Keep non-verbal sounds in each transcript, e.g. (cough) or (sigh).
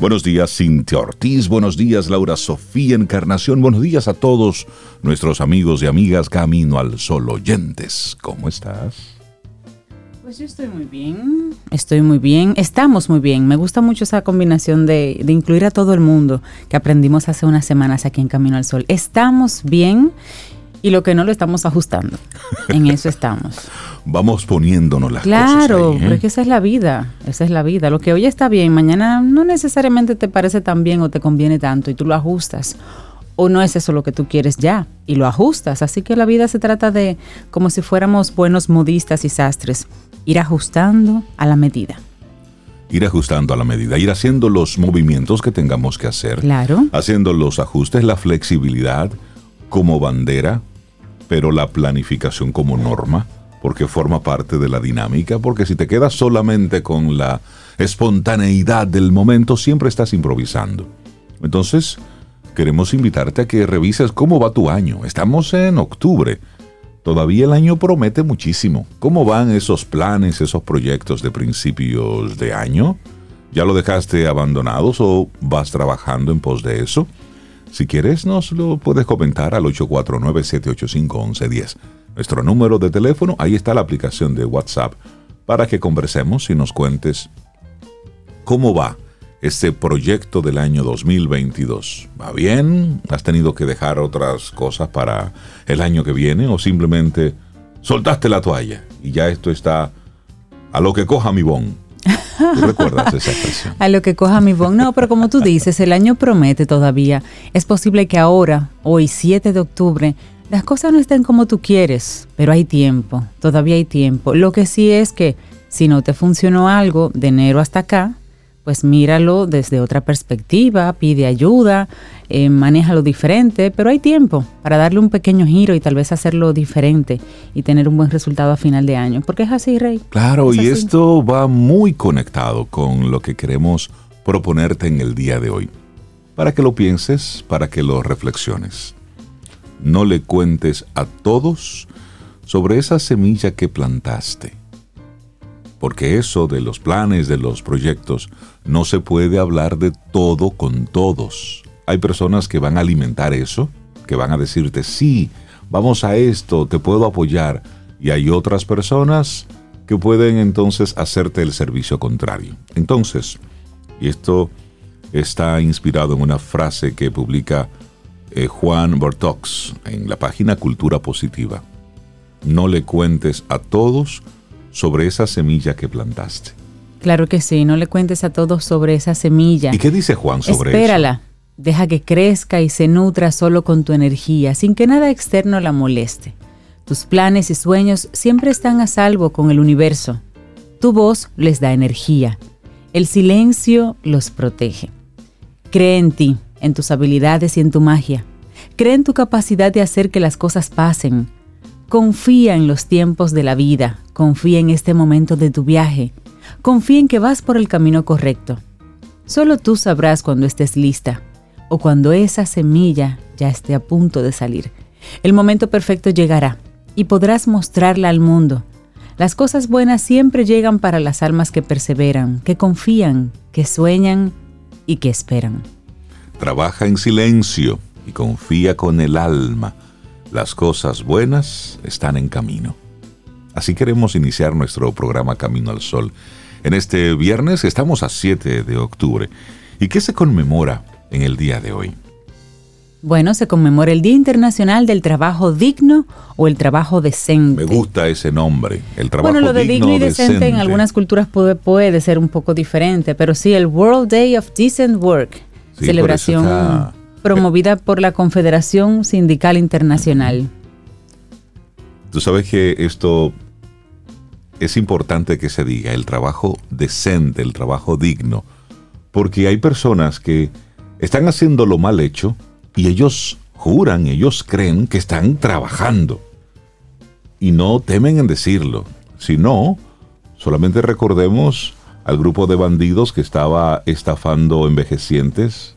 Buenos días, Cintia Ortiz. Buenos días, Laura Sofía Encarnación. Buenos días a todos nuestros amigos y amigas Camino al Sol oyentes. ¿Cómo estás? Pues yo estoy muy bien. Estoy muy bien. Estamos muy bien. Me gusta mucho esa combinación de, de incluir a todo el mundo que aprendimos hace unas semanas aquí en Camino al Sol. Estamos bien y lo que no lo estamos ajustando. En eso estamos. (laughs) Vamos poniéndonos las claro, cosas. Claro, ¿eh? porque esa es la vida. Esa es la vida. Lo que hoy está bien, mañana no necesariamente te parece tan bien o te conviene tanto y tú lo ajustas. O no es eso lo que tú quieres ya y lo ajustas. Así que la vida se trata de como si fuéramos buenos modistas y sastres. Ir ajustando a la medida ir ajustando a la medida, ir haciendo los movimientos que tengamos que hacer. Claro. Haciendo los ajustes, la flexibilidad como bandera, pero la planificación como norma, porque forma parte de la dinámica, porque si te quedas solamente con la espontaneidad del momento, siempre estás improvisando. Entonces, queremos invitarte a que revises cómo va tu año. Estamos en octubre. Todavía el año promete muchísimo. ¿Cómo van esos planes, esos proyectos de principios de año? ¿Ya lo dejaste abandonados o vas trabajando en pos de eso? Si quieres, nos lo puedes comentar al 849-785-1110. Nuestro número de teléfono, ahí está la aplicación de WhatsApp para que conversemos y nos cuentes cómo va este proyecto del año 2022. ¿Va bien? ¿Has tenido que dejar otras cosas para el año que viene o simplemente soltaste la toalla y ya esto está a lo que coja mi bon? (laughs) A lo que coja mi bon. No, pero como tú dices, el año promete todavía. Es posible que ahora, hoy 7 de octubre, las cosas no estén como tú quieres, pero hay tiempo, todavía hay tiempo. Lo que sí es que si no te funcionó algo de enero hasta acá, pues míralo desde otra perspectiva, pide ayuda, eh, manéjalo diferente, pero hay tiempo para darle un pequeño giro y tal vez hacerlo diferente y tener un buen resultado a final de año. Porque es así, Rey. Claro, y esto va muy conectado con lo que queremos proponerte en el día de hoy. Para que lo pienses, para que lo reflexiones. No le cuentes a todos sobre esa semilla que plantaste porque eso de los planes, de los proyectos, no se puede hablar de todo con todos. Hay personas que van a alimentar eso, que van a decirte, sí, vamos a esto, te puedo apoyar. Y hay otras personas que pueden entonces hacerte el servicio contrario. Entonces, y esto está inspirado en una frase que publica eh, Juan Bortox en la página Cultura Positiva. No le cuentes a todos sobre esa semilla que plantaste. Claro que sí, no le cuentes a todos sobre esa semilla. ¿Y qué dice Juan sobre eso? Espérala, deja que crezca y se nutra solo con tu energía, sin que nada externo la moleste. Tus planes y sueños siempre están a salvo con el universo. Tu voz les da energía. El silencio los protege. Cree en ti, en tus habilidades y en tu magia. Cree en tu capacidad de hacer que las cosas pasen. Confía en los tiempos de la vida, confía en este momento de tu viaje, confía en que vas por el camino correcto. Solo tú sabrás cuando estés lista o cuando esa semilla ya esté a punto de salir. El momento perfecto llegará y podrás mostrarla al mundo. Las cosas buenas siempre llegan para las almas que perseveran, que confían, que sueñan y que esperan. Trabaja en silencio y confía con el alma las cosas buenas están en camino. Así queremos iniciar nuestro programa Camino al Sol. En este viernes estamos a 7 de octubre. ¿Y qué se conmemora en el día de hoy? Bueno, se conmemora el Día Internacional del Trabajo Digno o el Trabajo Decente. Me gusta ese nombre, el trabajo Bueno, lo de digno, y decente, en algunas culturas puede, puede, ser un poco diferente, pero sí, el World Day of Decent Work, celebración promovida por la Confederación Sindical Internacional. Tú sabes que esto es importante que se diga, el trabajo decente, el trabajo digno, porque hay personas que están haciendo lo mal hecho y ellos juran, ellos creen que están trabajando y no temen en decirlo. Si no, solamente recordemos al grupo de bandidos que estaba estafando envejecientes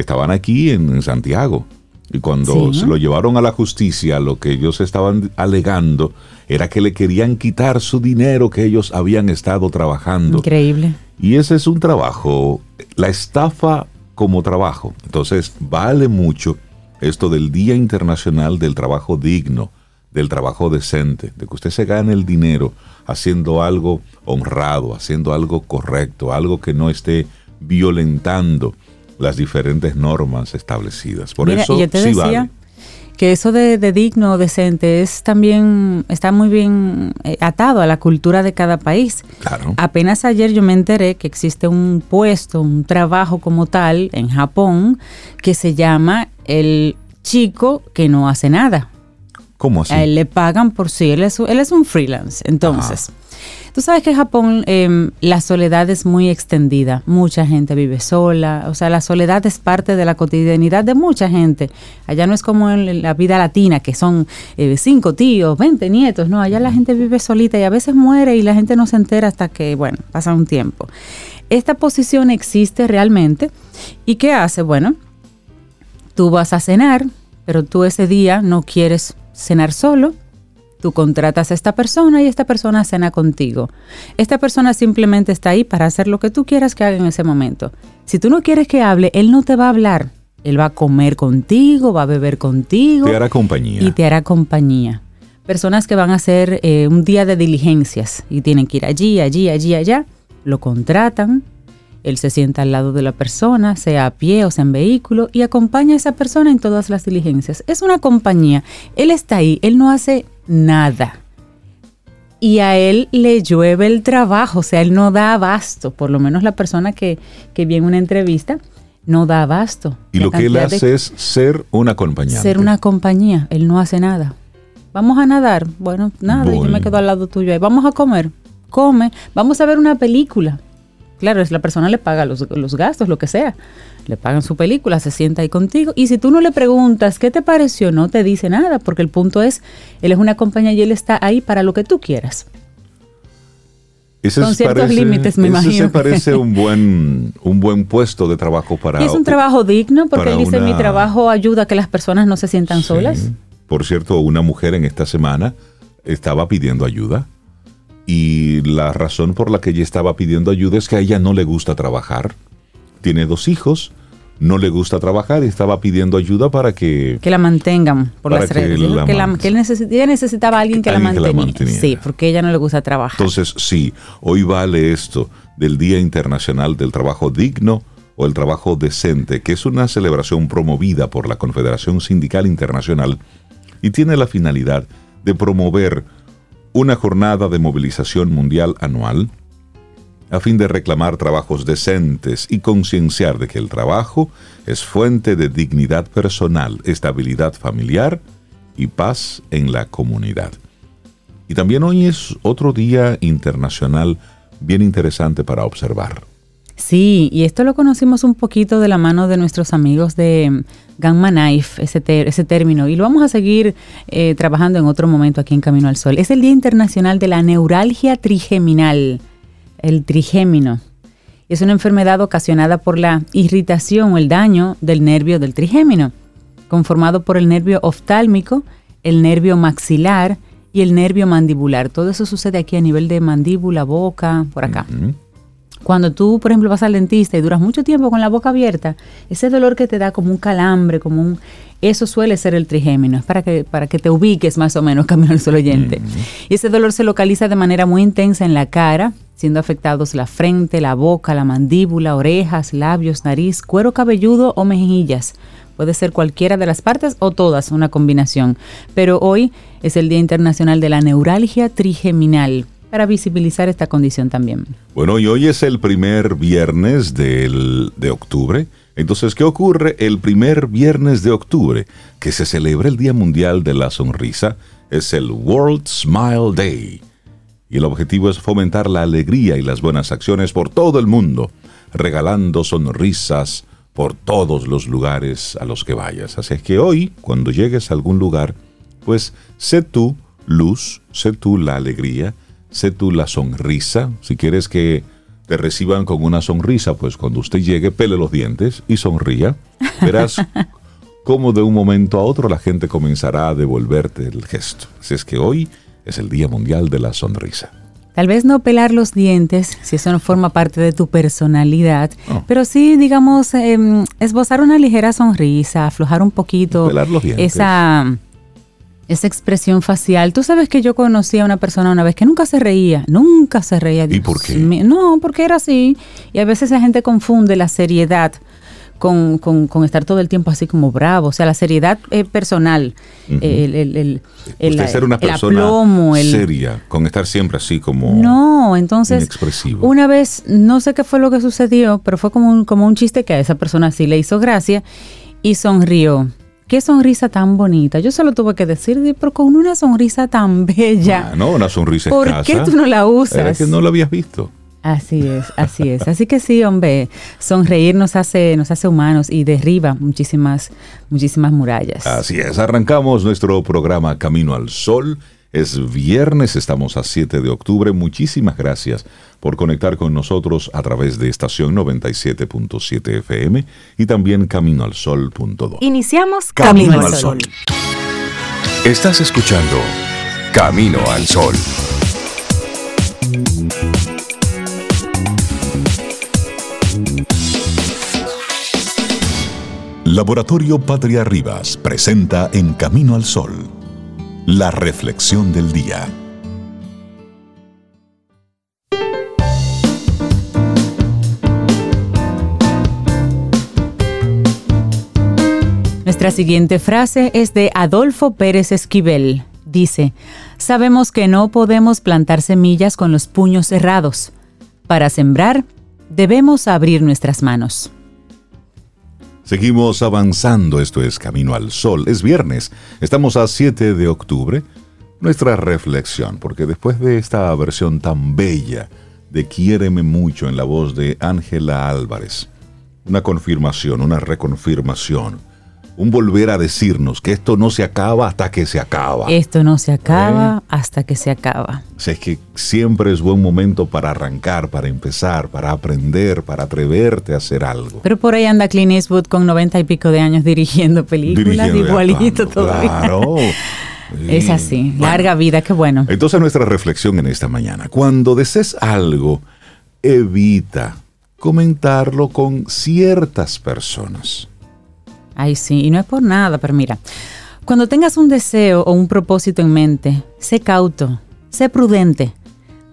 que estaban aquí en, Santiago. Y cuando se lo llevaron a la justicia, lo que ellos estaban alegando era que le querían quitar su dinero que ellos habían estado trabajando. Increíble. Y ese es un trabajo la estafa como trabajo. Entonces, vale mucho esto del Día Internacional del Trabajo Digno, del trabajo decente, de que usted se gane el dinero haciendo algo honrado, haciendo algo correcto, algo que no esté violentando las diferentes normas establecidas. Por eso yo te sí decía vale. que eso de, de digno, decente, es también, está muy bien eh, atado a la cultura de cada país. Claro. Apenas ayer yo me enteré que existe un puesto, un trabajo como tal en Japón que se llama el chico que no hace nada. ¿Cómo así? A él le pagan por sí, él es, él es un freelance. Entonces, tú sabes que en Japón eh, la soledad es muy extendida. Mucha gente vive sola. O sea, la soledad es parte de la cotidianidad de mucha gente. Allá no es como en la vida latina, que son eh, cinco tíos, 20 nietos. No, allá la gente vive solita y a veces muere y la gente no se entera hasta que, bueno, pasa un tiempo. Esta posición existe realmente. ¿Y qué hace? Bueno, tú vas a cenar, pero tú ese día no quieres cenar solo, tú contratas a esta persona y esta persona cena contigo. Esta persona simplemente está ahí para hacer lo que tú quieras que haga en ese momento. Si tú no quieres que hable, él no te va a hablar. Él va a comer contigo, va a beber contigo. Te hará compañía. Y te hará compañía. Personas que van a hacer eh, un día de diligencias y tienen que ir allí, allí, allí, allá, lo contratan, él se sienta al lado de la persona, sea a pie o sea en vehículo, y acompaña a esa persona en todas las diligencias. Es una compañía. Él está ahí, él no hace nada. Y a él le llueve el trabajo, o sea, él no da abasto. Por lo menos la persona que, que vi en una entrevista no da abasto. Y lo que él de- hace es ser un acompañante. ser una compañía, él no hace nada. Vamos a nadar, bueno, nada, yo Voy. me quedo al lado tuyo ahí. Vamos a comer, come. Vamos a ver una película. Claro, es la persona le paga los, los gastos, lo que sea. Le pagan su película, se sienta ahí contigo. Y si tú no le preguntas qué te pareció, no te dice nada, porque el punto es, él es una compañía y él está ahí para lo que tú quieras. Ese con ciertos límites, me ese imagino. se parece un buen, (laughs) un buen puesto de trabajo para... y es un trabajo digno, porque él dice, mi trabajo ayuda a que las personas no se sientan Sí. solas. Por cierto, una mujer en esta semana estaba pidiendo ayuda y la razón por la que ella estaba pidiendo ayuda es que a ella no le gusta trabajar. Tiene dos hijos, no le gusta trabajar y estaba pidiendo ayuda para que... que la mantengan por las que la que, la- man- que él necesi- ella necesitaba a alguien que, Alguien la, que la mantenía. manteniera. Sí, porque ella no le gusta trabajar. Entonces, sí, hoy vale esto del Día Internacional del Trabajo Digno o el Trabajo Decente, que es una celebración promovida por la Confederación Sindical Internacional y tiene la finalidad de promover una jornada de movilización mundial anual a fin de reclamar trabajos decentes y concienciar de que el trabajo es fuente de dignidad personal, estabilidad familiar y paz en la comunidad. Y también hoy es otro día internacional bien interesante para observar. Sí, y esto lo conocimos un poquito de la mano de nuestros amigos de Gamma Knife, ese, ese término, y lo vamos a seguir eh, trabajando en otro momento aquí en Camino al Sol. Es el Día Internacional de la Neuralgia Trigeminal, el trigémino. Es una enfermedad ocasionada por la irritación o el daño del nervio del trigémino, conformado por el nervio oftálmico, el nervio maxilar y el nervio mandibular. Todo eso sucede aquí a nivel de mandíbula, boca, por acá. Cuando tú, por ejemplo, vas al dentista y duras mucho tiempo con la boca abierta, ese dolor que te da como un calambre, como un... Eso suele ser el trigémino, es para que, para que te ubiques más o menos, (laughs) camino al sol oyente. Y ese dolor se localiza de manera muy intensa en la cara, siendo afectados la frente, la boca, la mandíbula, orejas, labios, nariz, cuero cabelludo o mejillas. Puede ser cualquiera de las partes o todas, una combinación. Pero hoy es el Día Internacional de la Neuralgia Trigeminal, para visibilizar esta condición también. Bueno, y hoy es el primer viernes del- de octubre. Entonces, ¿qué ocurre el primer viernes de octubre? Que se celebra el Día Mundial de la Sonrisa. Es el World Smile Day. Y el objetivo es fomentar la alegría y las buenas acciones por todo el mundo, regalando sonrisas por todos los lugares a los que vayas. Así es que hoy, cuando llegues a algún lugar, pues sé tú luz, sé tú la alegría, sé tú la sonrisa. Si quieres que te reciban con una sonrisa, pues cuando usted llegue, pele los dientes y sonría. (laughs) Verás cómo de un momento a otro la gente comenzará a devolverte el gesto. Así es que hoy es el Día Mundial de la Sonrisa. Tal vez no pelar los dientes, si eso no forma parte de tu personalidad, pero sí, digamos, em, esbozar una ligera sonrisa, aflojar un poquito Pelar los dientes. esa, esa expresión facial. Tú sabes que yo conocí a una persona una vez que nunca se reía, nunca se reía. ¿Y por qué? mío. No, porque era así. Y a veces la gente confunde la seriedad con, con- con estar todo el tiempo así como bravo. O sea, la seriedad eh, personal, el, el, el, el- Usted ser una el persona aplomo, seria, con estar siempre así como no, entonces inexpresivo. una vez, no sé qué fue lo que sucedió, pero fue como un, como un chiste que a esa persona sí le hizo gracia y sonrió. Qué sonrisa tan bonita. Yo solo tuve que decir, "Di, pero con una sonrisa tan bella. Ah, no, una sonrisa ¿Por escasa. qué tú no la usas? Era que no la habías visto. Así es, así es. Así que sí, hombre, sonreír nos hace, nos hace humanos y derriba muchísimas, muchísimas murallas. Así es, arrancamos nuestro programa Camino al Sol. Es viernes, estamos a 7 de octubre. Muchísimas gracias por conectar con nosotros a través de estación 97.7 FM y también caminoalsol.do. Iniciamos Camino Camino, al al Sol. Estás escuchando Camino al Sol. Laboratorio Patria Rivas presenta En Camino al Sol, la reflexión del día. Nuestra siguiente frase es de Adolfo Pérez Esquivel. Dice, sabemos que no podemos plantar semillas con los puños cerrados. Para sembrar, debemos abrir nuestras manos. Seguimos avanzando, esto es Camino al Sol. Es viernes, estamos a 7 de octubre. Nuestra reflexión, porque después de esta versión tan bella de Quiéreme mucho en la voz de Ángela Álvarez, una confirmación, una reconfirmación, un volver a decirnos que esto no se acaba hasta que se acaba. Esto no se acaba hasta que se acaba. O sea, es que siempre es buen momento para arrancar, para empezar, para aprender, para atreverte a hacer algo. Pero por ahí anda Clint Eastwood con noventa y pico de años dirigiendo películas, Dirigiendo igualito todavía. Claro. (laughs) Es Sí. así, Bueno, larga vida, qué bueno. Entonces nuestra reflexión en esta mañana. Cuando desees algo, evita comentarlo con ciertas personas. Ay, sí, y no es por nada, pero mira, cuando tengas un deseo o un propósito en mente, sé cauto, sé prudente.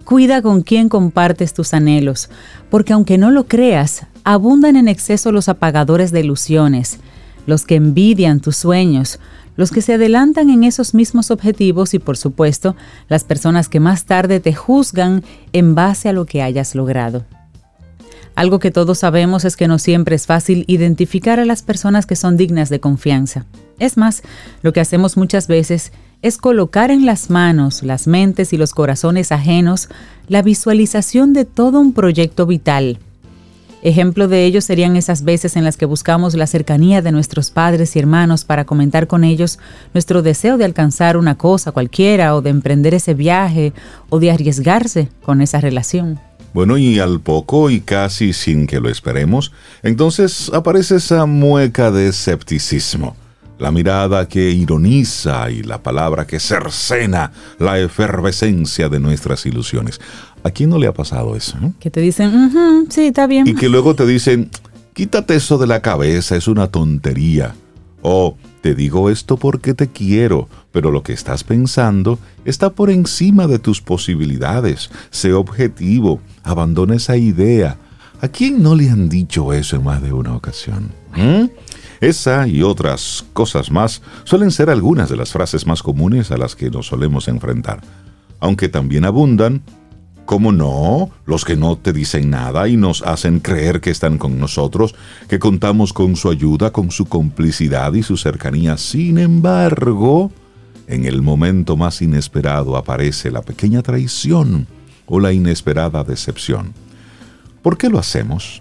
Cuida con quién compartes tus anhelos, porque aunque no lo creas, abundan en exceso los apagadores de ilusiones, los que envidian tus sueños, los que se adelantan en esos mismos objetivos y por supuesto las personas que más tarde te juzgan en base a lo que hayas logrado. Algo que todos sabemos es que no siempre es fácil identificar a las personas que son dignas de confianza. Es más, lo que hacemos muchas veces es colocar en las manos, las mentes y los corazones ajenos la visualización de todo un proyecto vital. Ejemplo de ello serían esas veces en las que buscamos la cercanía de nuestros padres y hermanos para comentar con ellos nuestro deseo de alcanzar una cosa cualquiera o de emprender ese viaje o de arriesgarse con esa relación. Bueno, y al poco y casi sin que lo esperemos, entonces aparece esa mueca de escepticismo, la mirada que ironiza y la palabra que cercena la efervescencia de nuestras ilusiones. ¿A quién no le ha pasado eso? eh? Que te dicen, "Ujú, sí, está bien. Y que luego te dicen, quítate eso de la cabeza, es una tontería. O te digo esto porque te quiero, pero lo que estás pensando está por encima de tus posibilidades. Sé objetivo, abandona esa idea. ¿A quién no le han dicho eso en más de una ocasión? ¿Mm? Esa y otras cosas más suelen ser algunas de las frases más comunes a las que nos solemos enfrentar, aunque también abundan ¿Cómo no? Los que no te dicen nada y nos hacen creer que están con nosotros, que contamos con su ayuda, con su complicidad y su cercanía. Sin embargo, en el momento más inesperado aparece la pequeña traición o la inesperada decepción. ¿Por qué lo hacemos?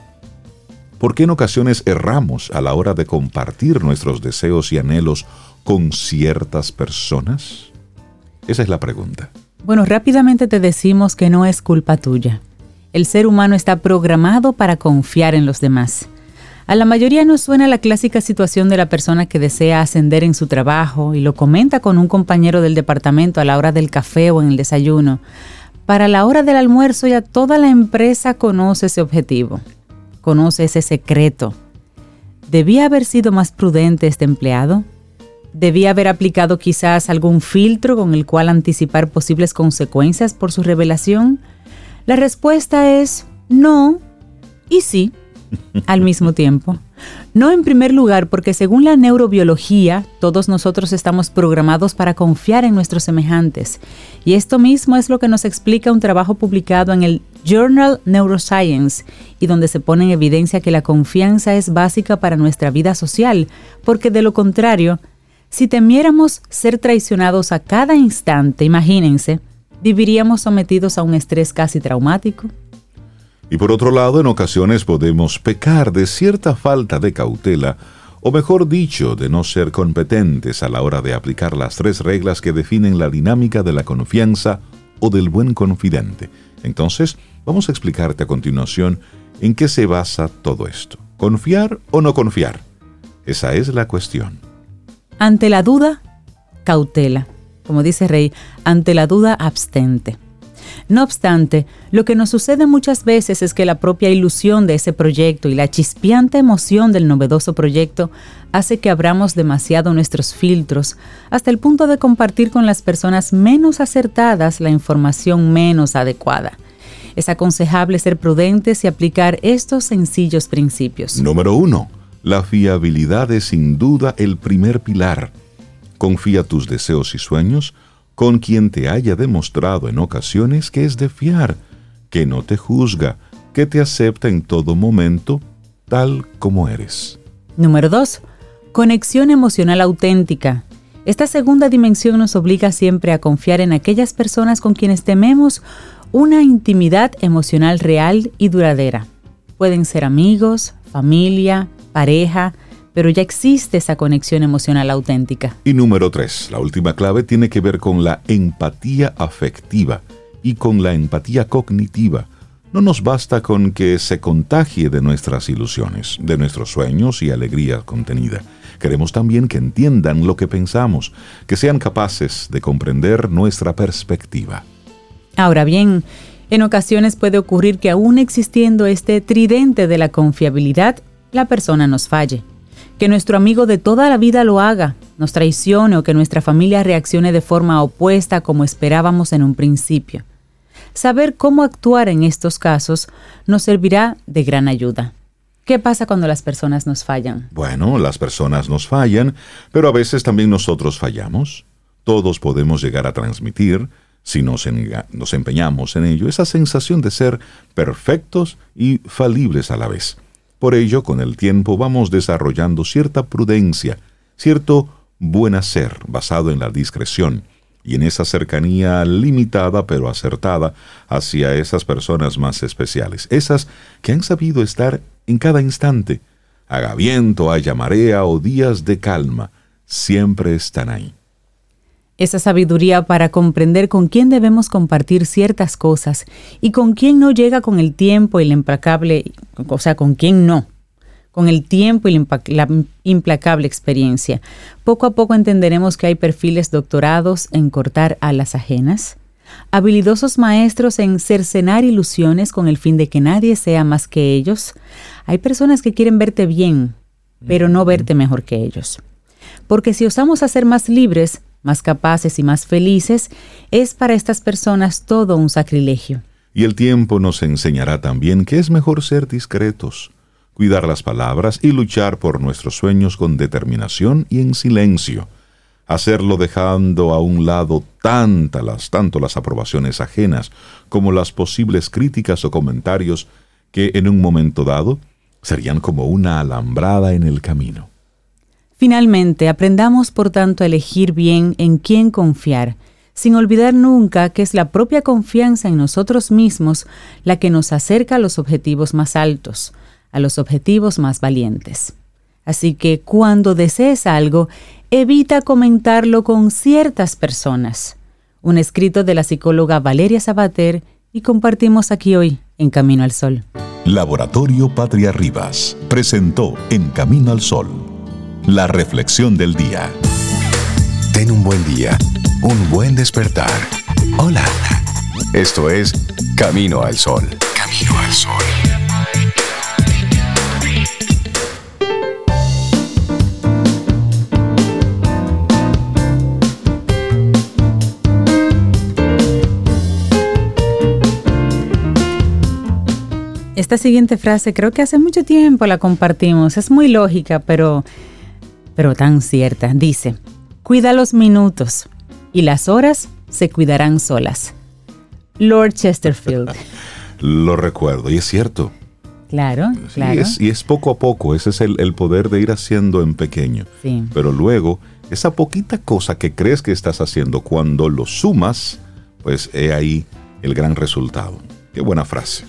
¿Por qué en ocasiones erramos a la hora de compartir nuestros deseos y anhelos con ciertas personas? Esa es la pregunta. Bueno, rápidamente te decimos que no es culpa tuya. El ser humano está programado para confiar en los demás. A la mayoría nos suena la clásica situación de la persona que desea ascender en su trabajo y lo comenta con un compañero del departamento a la hora del café o en el desayuno. Para la hora del almuerzo ya toda la empresa conoce ese objetivo, conoce ese secreto. ¿Debía haber sido más prudente este empleado? ¿Debía haber aplicado quizás algún filtro con el cual anticipar posibles consecuencias por su revelación? La respuesta es no y sí al mismo tiempo. No en primer lugar porque según la neurobiología, todos nosotros estamos programados para confiar en nuestros semejantes. Y esto mismo es lo que nos explica un trabajo publicado en el Journal Neuroscience y donde se pone en evidencia que la confianza es básica para nuestra vida social, porque de lo contrario, si temiéramos ser traicionados a cada instante, imagínense, viviríamos sometidos a un estrés casi traumático. Y por otro lado, en ocasiones podemos pecar de cierta falta de cautela, o mejor dicho, de no ser competentes a la hora de aplicar las tres reglas que definen la dinámica de la confianza o del buen confidente. Entonces, vamos a explicarte a continuación en qué se basa todo esto. ¿Confiar o no confiar? Esa es la cuestión. Ante la duda, cautela. Como dice Rey, ante la duda, abstente. No obstante, lo que nos sucede muchas veces es que la propia ilusión de ese proyecto y la chispeante emoción del novedoso proyecto hace que abramos demasiado nuestros filtros hasta el punto de compartir con las personas menos acertadas la información menos adecuada. Es aconsejable ser prudentes y aplicar estos sencillos principios. Número 1. La fiabilidad es sin duda el primer pilar. Confía tus deseos y sueños con quien te haya demostrado en ocasiones que es de fiar, que no te juzga, que te acepta en todo momento tal como eres. Número 2. Conexión emocional auténtica. Esta segunda dimensión nos obliga siempre a confiar en aquellas personas con quienes tememos una intimidad emocional real y duradera. Pueden ser amigos, familia, pareja, pero ya existe esa conexión emocional auténtica. Y número tres, la última clave tiene que ver con la empatía afectiva y con la empatía cognitiva. No nos basta con que se contagie de nuestras ilusiones, de nuestros sueños y alegría contenida. Queremos también que entiendan lo que pensamos, que sean capaces de comprender nuestra perspectiva. Ahora bien, en ocasiones puede ocurrir que aún existiendo este tridente de la confiabilidad, la persona nos falle que nuestro amigo de toda la vida lo haga, nos traicione o que nuestra familia reaccione de forma opuesta como esperábamos en un principio. Saber cómo actuar en estos casos nos servirá de gran ayuda. ¿Qué pasa cuando las personas nos fallan? Bueno, las personas nos fallan, pero a veces también nosotros fallamos. Todos podemos llegar a transmitir, si nos, empeñamos en ello, esa sensación de ser perfectos y falibles a la vez. Por ello, con el tiempo vamos desarrollando cierta prudencia, cierto buen hacer basado en la discreción y en esa cercanía limitada pero acertada hacia esas personas más especiales, esas que han sabido estar en cada instante, haga viento, haya marea o días de calma, siempre están ahí esa sabiduría para comprender con quién debemos compartir ciertas cosas y con quién no llega con el tiempo y la implacable, o sea, con quién no, con el tiempo y la implacable experiencia. Poco a poco entenderemos que hay perfiles doctorados en cortar alas ajenas, habilidosos maestros en cercenar ilusiones con el fin de que nadie sea más que ellos. Hay personas que quieren verte bien, pero no verte mejor que ellos. Porque si osamos a ser más libres, más capaces y más felices, es para estas personas todo un sacrilegio. Y el tiempo nos enseñará también que es mejor ser discretos, cuidar las palabras y luchar por nuestros sueños con determinación y en silencio. Hacerlo dejando a un lado tantas tanto las aprobaciones ajenas como las posibles críticas o comentarios que en un momento dado serían como una alambrada en el camino. Finalmente, aprendamos por tanto a elegir bien en quién confiar, sin olvidar nunca que es la propia confianza en nosotros mismos la que nos acerca a los objetivos más altos, a los objetivos más valientes. Así que cuando desees algo, evita comentarlo con ciertas personas. Un escrito de la psicóloga Valeria Sabater y compartimos aquí hoy en Camino al Sol. Laboratorio Patria Rivas presentó En Camino al Sol la reflexión del día. Ten un buen día, un buen despertar. Hola. Esto es Camino al Sol. Camino al Sol. Esta siguiente frase creo que hace mucho tiempo la compartimos. Es muy lógica, pero, pero tan cierta. Dice, cuida los minutos y las horas se cuidarán solas. Lord Chesterfield. (laughs) Lo recuerdo y es cierto. Claro, claro. Y es, y es poco a poco, ese es el, el poder de ir haciendo en pequeño. Sí. Pero luego, esa poquita cosa que crees que estás haciendo, cuando lo sumas, pues he ahí el gran resultado. Qué buena frase.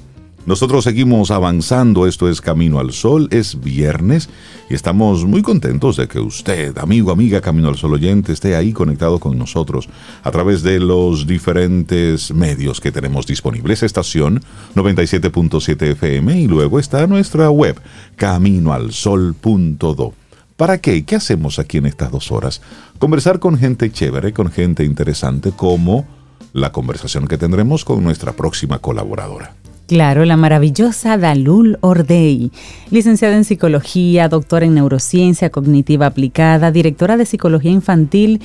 Nosotros seguimos avanzando, esto es Camino al Sol, es viernes y estamos muy contentos de que usted, amigo, amiga, Camino al Sol oyente, esté ahí conectado con nosotros a través de los diferentes medios que tenemos disponibles. Estación 97.7 FM y luego está nuestra web, caminoalsol.do. ¿Para qué? ¿Qué hacemos aquí en estas dos horas? Conversar con gente chévere, con gente interesante, como la conversación que tendremos con nuestra próxima colaboradora. Claro, la maravillosa Dalul Ordei, licenciada en psicología, doctora en neurociencia cognitiva aplicada, directora de psicología infantil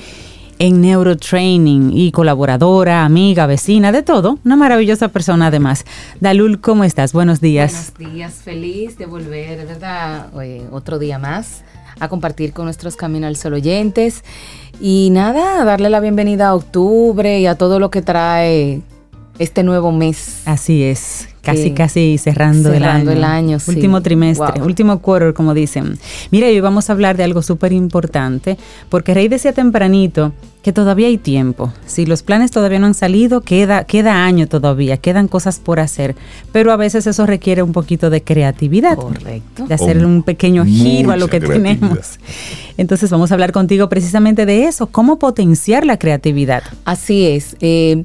en neurotraining y colaboradora, amiga, vecina, de todo. Una maravillosa persona además. Dalul, ¿cómo estás? Buenos días. Buenos días, feliz de volver, verdad, eh, otro día más a compartir con nuestros Camino al Sol oyentes. Y nada, darle la bienvenida a octubre y a todo lo que trae este nuevo mes. Así es, casi, Sí. casi cerrando, Cerrando el el año. año, sí. Último trimestre, Wow. último quarter, como dicen. Mira, hoy vamos a hablar de algo súper importante, porque Rey decía tempranito que todavía hay tiempo. Si los planes todavía no han salido, queda, queda año todavía, quedan cosas por hacer, pero a veces eso requiere un poquito de creatividad. Correcto. De hacer O un pequeño giro a lo que tenemos. (laughs) Entonces vamos a hablar contigo precisamente de eso, cómo potenciar la creatividad. Así es. eh,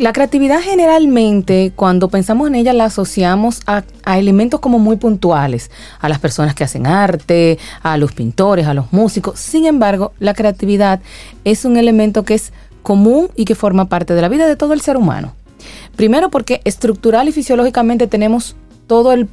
la creatividad generalmente, cuando pensamos en ella, la asociamos a, elementos como muy puntuales, a las personas que hacen arte, a los pintores, a los músicos. Sin embargo, la creatividad es un elemento que es común y que forma parte de la vida de todo el ser humano. Primero porque estructural y fisiológicamente tenemos todo el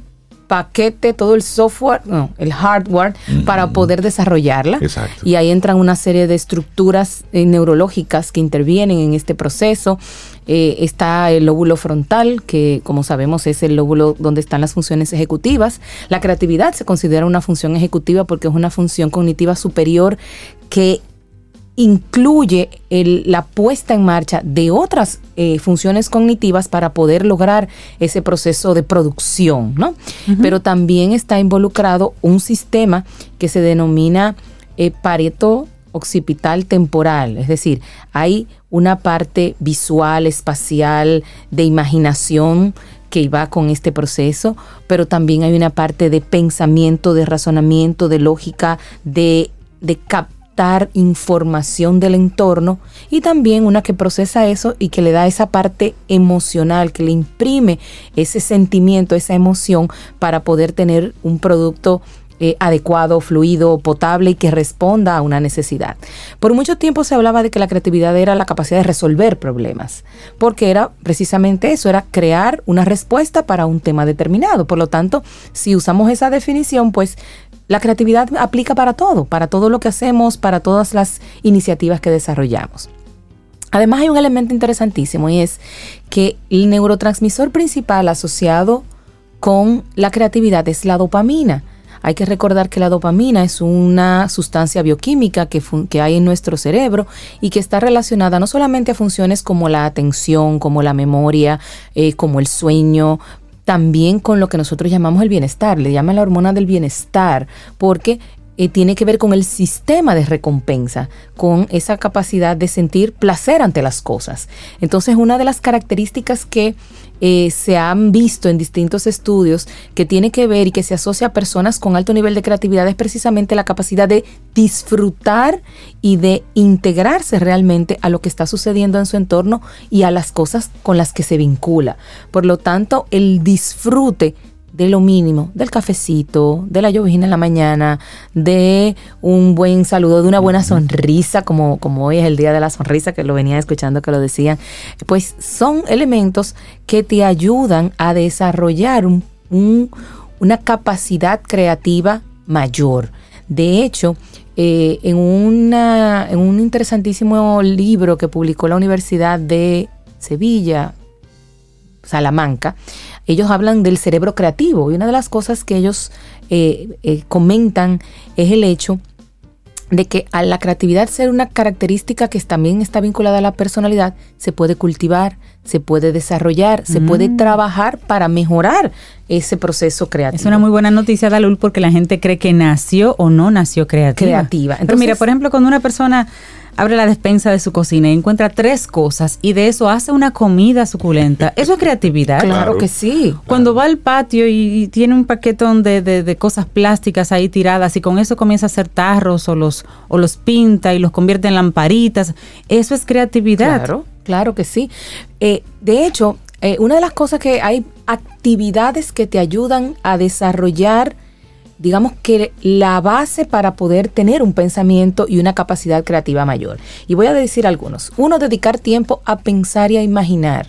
paquete, todo el software, no, el hardware para poder desarrollarla. Exacto. Y ahí entran una serie de estructuras eh, neurológicas que intervienen en este proceso. Eh, está el lóbulo frontal, que como sabemos es el lóbulo donde están las funciones ejecutivas. La creatividad se considera una función ejecutiva porque es una función cognitiva superior que incluye el- la puesta en marcha de otras eh, funciones cognitivas para poder lograr ese proceso de producción, ¿no? Pero también está involucrado un sistema que se denomina eh, pareto occipital temporal, es decir, hay una parte visual, espacial, de imaginación que va con este proceso, pero también hay una parte de pensamiento, de razonamiento, de lógica, de, de información del entorno y también una que procesa eso y que le da esa parte emocional, que le imprime ese sentimiento, esa emoción para poder tener un producto eh, adecuado, fluido, potable y que responda a una necesidad. Por mucho tiempo se hablaba de que la creatividad era la capacidad de resolver problemas, porque era precisamente eso, era crear una respuesta para un tema determinado. Por lo tanto, si usamos esa definición, pues la creatividad aplica para todo, para todo lo que hacemos, para todas las iniciativas que desarrollamos. Además hay un elemento interesantísimo y es que el neurotransmisor principal asociado con la creatividad es la dopamina. Hay que recordar que la dopamina es una sustancia bioquímica que, hay en nuestro cerebro y que está relacionada no solamente a funciones como la atención, como la memoria, eh, como el sueño, también con lo que nosotros llamamos el bienestar. Le llaman la hormona del bienestar porque eh, tiene que ver con el sistema de recompensa, con esa capacidad de sentir placer ante las cosas. Entonces, una de las características que eh, se han visto en distintos estudios que tiene que ver y que se asocia a personas con alto nivel de creatividad es precisamente la capacidad de disfrutar y de integrarse realmente a lo que está sucediendo en su entorno y a las cosas con las que se vincula. Por lo tanto, el disfrute de lo mínimo, del cafecito, de la llovizna en la mañana, de un buen saludo, de una buena sonrisa, como, como hoy es el día de la sonrisa, que lo venía escuchando que lo decían, pues son elementos que te ayudan a desarrollar un, un, una capacidad creativa mayor. De hecho, eh, en, una, en un interesantísimo libro que publicó la Universidad de Sevilla, Salamanca, ellos hablan del cerebro creativo y una de las cosas que ellos eh, eh, comentan es el hecho de que a la creatividad ser una característica que también está vinculada a la personalidad, se puede cultivar, se puede desarrollar, se puede mm. trabajar para mejorar ese proceso creativo. Es una muy buena noticia, Dalul, porque la gente cree que nació o no nació creativa. Creativa. Pero mira, por ejemplo, cuando una persona abre la despensa de su cocina y encuentra tres cosas y de eso hace una comida suculenta. Eso es creatividad. Claro, que sí. Cuando va al patio y, tiene un paquetón de, de, cosas plásticas ahí tiradas y con eso comienza a hacer tarros o los, o los pinta y los convierte en lamparitas, eso es creatividad. Claro, claro que sí. Eh, de hecho, eh, una de las cosas que hay actividades que te ayudan a desarrollar digamos que la base para poder tener un pensamiento y una capacidad creativa mayor. Y voy a decir algunos. Uno, dedicar tiempo a pensar y a imaginar.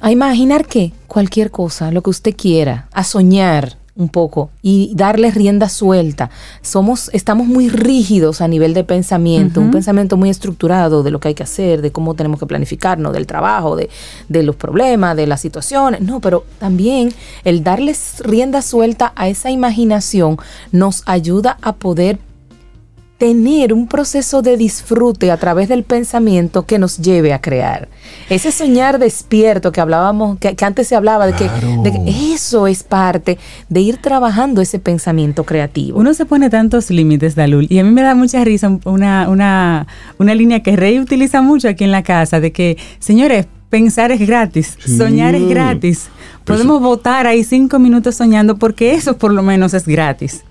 A imaginar qué? Cualquier cosa, lo que usted quiera, a soñar, un poco y darle rienda suelta. Somos, estamos muy rígidos a nivel de pensamiento, un pensamiento muy estructurado de lo que hay que hacer, de cómo tenemos que planificarnos, del trabajo, de, de los problemas, de las situaciones. No, pero también el darles rienda suelta a esa imaginación nos ayuda a poder tener un proceso de disfrute a través del pensamiento que nos lleve a crear. Ese soñar despierto que hablábamos, que, antes se hablaba de, que, eso es parte de ir trabajando ese pensamiento creativo. Uno se pone tantos límites, Dalul, y a mí me da mucha risa una, una, una línea que Rey utiliza mucho aquí en la casa, de que, señores, pensar es gratis, soñar es gratis. Pues Podemos votar ahí cinco minutos soñando porque eso por lo menos es gratis.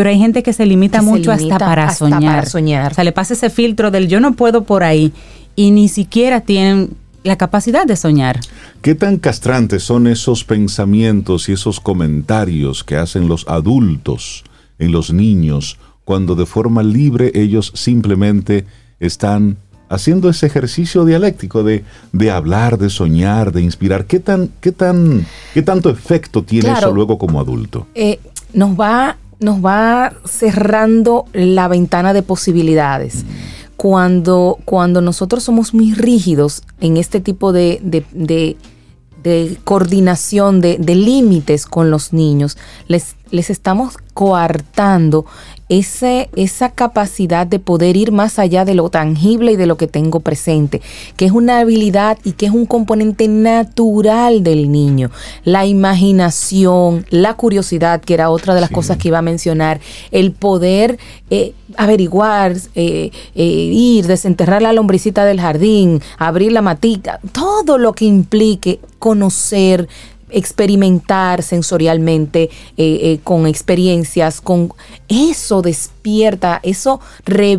Pero hay gente que se limita mucho hasta, para, soñar. soñar. O sea, le pasa ese filtro del yo no puedo por ahí y ni siquiera tienen la capacidad de soñar. ¿Qué tan castrantes son esos pensamientos y esos comentarios que hacen los adultos en los niños cuando de forma libre ellos simplemente están haciendo ese ejercicio dialéctico de, de hablar, de soñar, de inspirar? ¿Qué, tan, qué, tan, qué tanto efecto tiene eso luego como adulto? Eh, nos va nos va cerrando la ventana de posibilidades. Cuando, cuando nosotros somos muy rígidos en este tipo de, de, coordinación, de, límites con los niños, les, les estamos coartando ese, esa capacidad de poder ir más allá de lo tangible y de lo que tengo presente, que es una habilidad y que es un componente natural del niño. La imaginación, la curiosidad, que era otra de las cosas que iba a mencionar, el poder eh, averiguar, eh, eh, ir, desenterrar la lombricita del jardín, abrir la matita, todo lo que implique conocer, experimentar sensorialmente, eh, eh, con experiencias, con eso despierta, eso,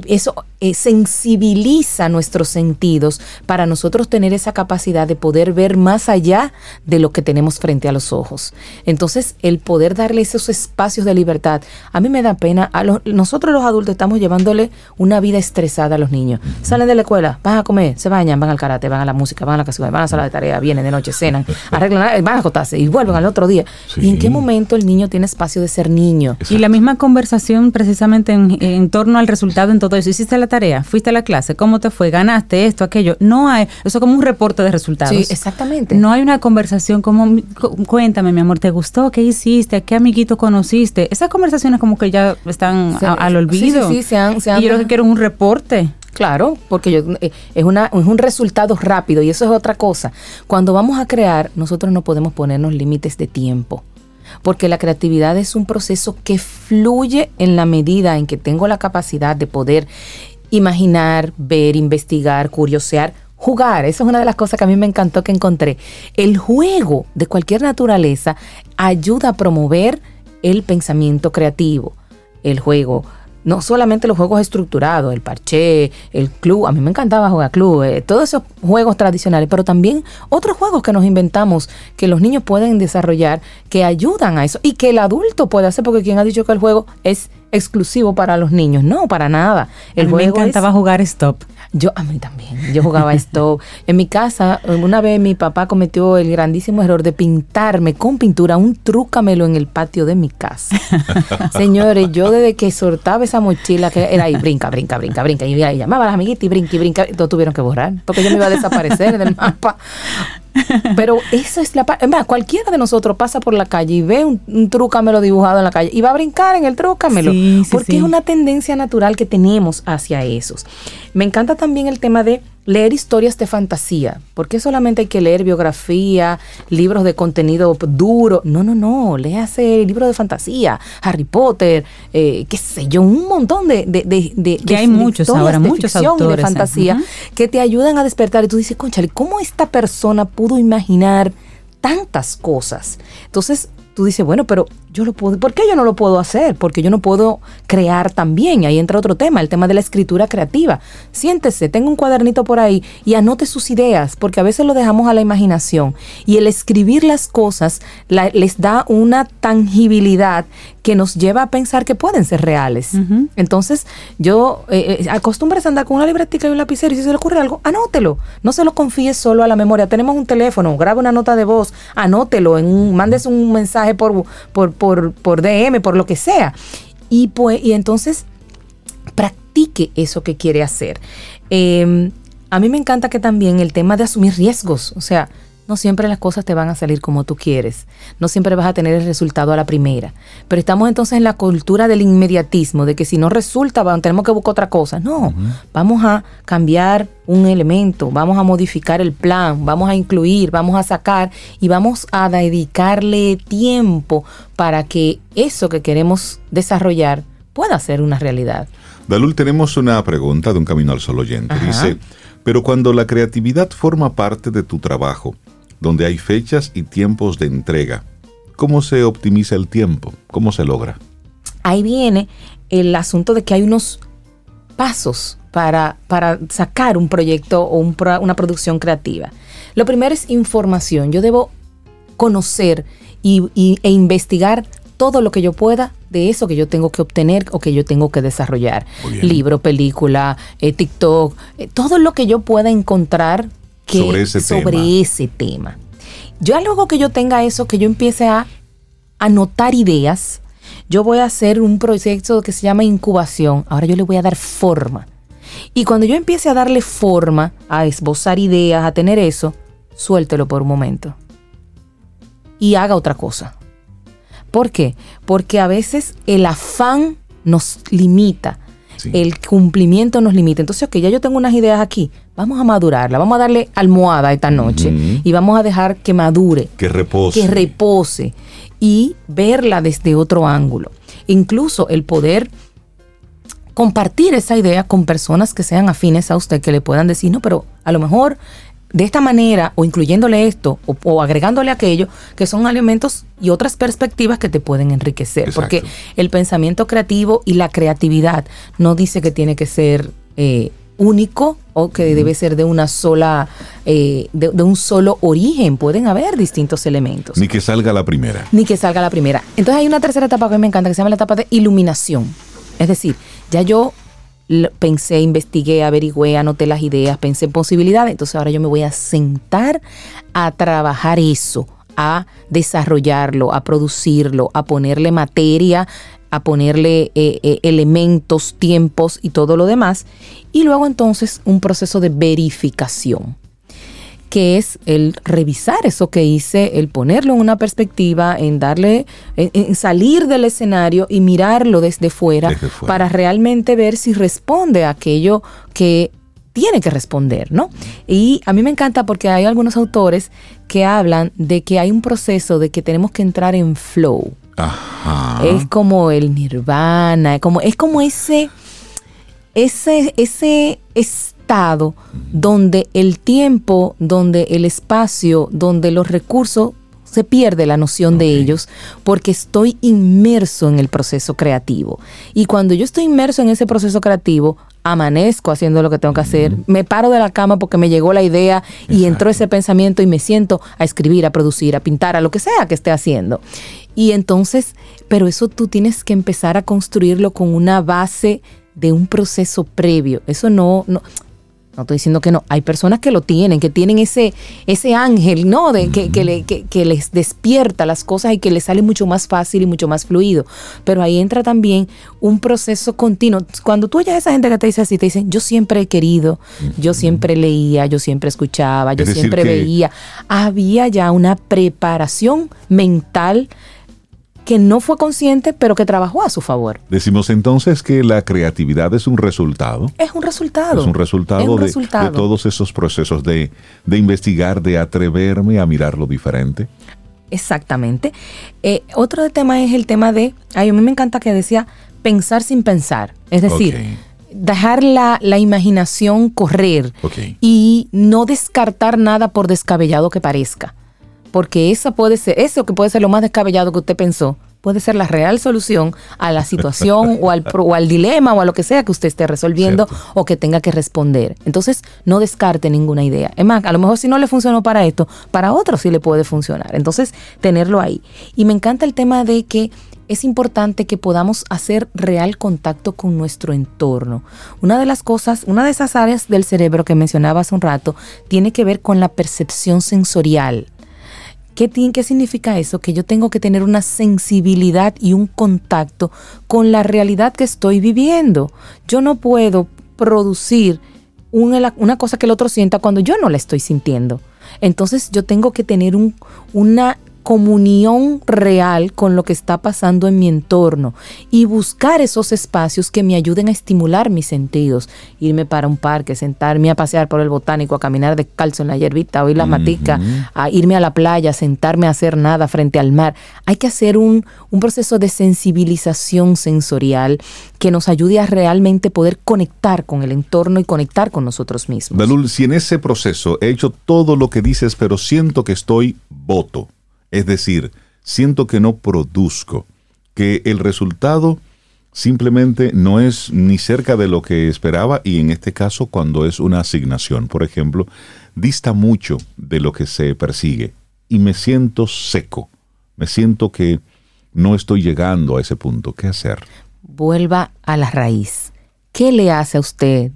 eso eh, sensibiliza nuestros sentidos para nosotros tener esa capacidad de poder ver más allá de lo que tenemos frente a los ojos. Entonces, el poder darle esos espacios de libertad, a mí me da pena, a nosotros los adultos estamos llevándole una vida estresada a los niños. Salen de la escuela, van a comer, se bañan, van al karate, van a la música, van a la casa, van a la sala de tarea, vienen de noche, cenan, (laughs) arreglan, van a acotarse y vuelven al otro día. ¿Y en qué momento el niño tiene espacio de ser niño? Y la misma conversación precisamente en, torno al resultado en todo eso. Hiciste la tarea, fuiste a la clase, ¿cómo te fue? ¿Ganaste esto, aquello? No hay, eso es como un reporte de resultados. Sí, exactamente. No hay una conversación como, cuéntame, mi amor, ¿te gustó? ¿Qué hiciste? ¿Qué amiguito conociste? Esas conversaciones como que ya están al olvido. Sí, sí, se han, y yo lo que quiero es un reporte. Claro, porque yo, eh, es, una, es un resultado rápido y eso es otra cosa. Cuando vamos a crear, nosotros no podemos ponernos límites de tiempo porque la creatividad es un proceso que fluye en la medida en que tengo la capacidad de poder imaginar, ver, investigar, curiosear, jugar. Esa es una de las cosas que a mí me encantó que encontré. El juego de cualquier naturaleza ayuda a promover el pensamiento creativo. El juego no solamente los juegos estructurados, el parché, el club, a mí me encantaba jugar club, eh, todos esos juegos tradicionales, pero también otros juegos que nos inventamos que los niños pueden desarrollar que ayudan a eso y que el adulto puede hacer, porque quien ha dicho que el juego es exclusivo para los niños, no, para nada. El a mí me encantaba jugar stop. Yo, a mí también, yo jugaba esto. en mi casa, una vez mi papá cometió el grandísimo error de pintarme con pintura un trúcamelo en el patio de mi casa. (laughs) Señores, yo desde que soltaba esa mochila, que era ahí, brinca, brinca, brinca, brinca, y, llamaba a las amiguitas y brinca y brinca, y todo tuvieron que borrar, porque yo me iba a desaparecer del mapa. (laughs) Pero esa es la parte. Cualquiera de nosotros pasa por la calle y ve un, un, trúcamelo dibujado en la calle y va a brincar en el trúcamelo. porque es una tendencia natural que tenemos hacia esos. Me encanta también el tema de leer historias de fantasía. porque solamente hay que leer biografía, libros de contenido duro? No, no, no. Léase libros de fantasía, Harry Potter, eh, qué sé yo, un montón de. de, de, que hay muchos ahora, muchos autores. de fantasía que te ayudan a despertar. Y tú dices, conchale, ¿cómo esta persona pudo imaginar tantas cosas? Entonces, tú dices, bueno, pero yo lo puedo, ¿por qué yo no lo puedo hacer? Porque yo no puedo crear también. Ahí entra otro tema, el tema de la escritura creativa. Siéntese, tenga un cuadernito por ahí y anote sus ideas, porque a veces lo dejamos a la imaginación. Y el escribir las cosas les da una tangibilidad que nos lleva a pensar que pueden ser reales. Entonces, yo eh, eh a andar con una libretica y un lapicero y si se le ocurre algo, anótelo. No se lo confíe solo a la memoria. Tenemos un teléfono, grabe una nota de voz, anótelo, en un, mandes un mensaje por, por por, por DM, por lo que sea. Y, pues, y entonces practique eso que quiere hacer. Em, a mí me encanta que también el tema de asumir riesgos, o sea, no siempre las cosas te van a salir como tú quieres, no siempre vas a tener el resultado a la primera, pero estamos entonces en la cultura del inmediatismo, de que si no resulta, tenemos que buscar otra cosa. No, vamos a cambiar un elemento, vamos a modificar el plan, vamos a incluir, vamos a sacar y vamos a dedicarle tiempo para que eso que queremos desarrollar pueda ser una realidad. Dalul, tenemos una pregunta de un camino al sol oyente. Dice, pero cuando la creatividad forma parte de tu trabajo, donde hay fechas y tiempos de entrega. ¿Cómo se optimiza el tiempo? ¿Cómo se logra? Ahí viene el asunto de que hay unos pasos para, para sacar un proyecto o una producción creativa. Lo primero es información. Yo debo conocer y, e investigar todo lo que yo pueda de eso que yo tengo que obtener o que yo tengo que desarrollar. Libro, película, eh, TikTok, eh, todo lo que yo pueda encontrar sobre, ese, tema. Yo luego que yo tenga eso, que yo empiece a anotar ideas, yo voy a hacer un proyecto que se llama incubación. Ahora yo le voy a dar forma. Y cuando yo empiece a darle forma, a esbozar ideas, a tener eso, suéltelo por un momento. Y haga otra cosa. ¿Por qué? Porque a veces el afán nos limita. El cumplimiento nos limita. Entonces, ok, ya yo tengo unas ideas aquí, vamos a madurarla, vamos a darle almohada esta noche y vamos a dejar que madure. Que repose. Que repose y verla desde otro ángulo. Incluso el poder compartir esa idea con personas que sean afines a usted, que le puedan decir, no, pero a lo mejor de esta manera, o incluyéndole esto, o, agregándole aquello, que son elementos y otras perspectivas que te pueden enriquecer. Porque el pensamiento creativo y la creatividad no dice que tiene que ser eh, único o que debe ser de una sola, eh, de, un solo origen. Pueden haber distintos elementos. Ni que salga la primera. Ni que salga la primera. Entonces hay una tercera etapa que me encanta, que se llama la etapa de iluminación. Es decir, ya yo pensé, investigué, averigüé, anoté las ideas, pensé en posibilidades. Entonces ahora yo me voy a sentar a trabajar eso, a desarrollarlo, a producirlo, a ponerle materia, a ponerle eh, eh, elementos, tiempos y todo lo demás. Y luego entonces un proceso de verificación que es el revisar eso que hice, el ponerlo en una perspectiva, en darle, en, salir del escenario y mirarlo desde fuera, para realmente ver si responde a aquello que tiene que responder, ¿no? Y a mí me encanta porque hay algunos autores que hablan de que hay un proceso de que tenemos que entrar en flow. Es como el nirvana, como, es como ese, ese, ese estado donde el tiempo, donde el espacio, donde los recursos se pierde la noción de ellos porque estoy inmerso en el proceso creativo. Y cuando yo estoy inmerso en ese proceso creativo, amanezco haciendo lo que tengo que hacer, me paro de la cama porque me llegó la idea y entró ese pensamiento y me siento a escribir, a producir, a pintar, a lo que sea que esté haciendo. Y entonces, pero eso tú tienes que empezar a construirlo con una base de un proceso previo. Eso no, no, no estoy diciendo que no. Hay personas que lo tienen, que tienen ese, ese ángel, ¿no? De, que, que, les despierta las cosas y que les sale mucho más fácil y mucho más fluido. Pero ahí entra también un proceso continuo. Cuando tú oyes a esa gente que te dice así, te dicen, yo siempre he querido, yo siempre leía, yo siempre escuchaba, yo siempre veía. Había ya una preparación mental que no fue consciente, pero que trabajó a su favor. Decimos entonces que la creatividad es un resultado. Es un resultado. Es un resultado, de, todos esos procesos de, investigar, de atreverme a mirar lo diferente. Exactamente. Eh, otro tema es el tema de, a mí me encanta que decía pensar sin pensar. Es decir, dejar la, imaginación correr y no descartar nada por descabellado que parezca porque esa puede ser, eso que puede ser lo más descabellado que usted pensó, puede ser la real solución a la situación (laughs) o, al, o al dilema o a lo que sea que usted esté resolviendo o que tenga que responder. Entonces, no descarte ninguna idea. Es más, a lo mejor si no le funcionó para esto, para otro sí le puede funcionar. Entonces, tenerlo ahí. Y me encanta el tema de que es importante que podamos hacer real contacto con nuestro entorno. Una de las cosas, una de esas áreas del cerebro que mencionaba hace un rato, tiene que ver con la percepción sensorial. ¿Qué, ¿Qué significa eso? Que yo tengo que tener una sensibilidad y un contacto con la realidad que estoy viviendo. Yo no puedo producir una, una cosa que el otro sienta cuando yo no la estoy sintiendo. Entonces yo tengo que tener un, una comunión real con lo que está pasando en mi entorno y buscar esos espacios que me ayuden a estimular mis sentidos. Irme para un parque, sentarme a pasear por el botánico, a caminar descalzo en la hierbita, oír la matica, a irme a la playa, sentarme a hacer nada frente al mar. Hay que hacer un, un proceso de sensibilización sensorial que nos ayude a realmente poder conectar con el entorno y conectar con nosotros mismos. Belul, si en ese proceso he hecho todo lo que dices, pero siento que estoy voto es decir, siento que no produzco, que el resultado simplemente no es ni cerca de lo que esperaba y en este caso cuando es una asignación, por ejemplo, dista mucho de lo que se persigue y me siento seco, me siento que no estoy llegando a ese punto. ¿Qué hacer? Vuelva a la raíz. ¿Qué le hace a usted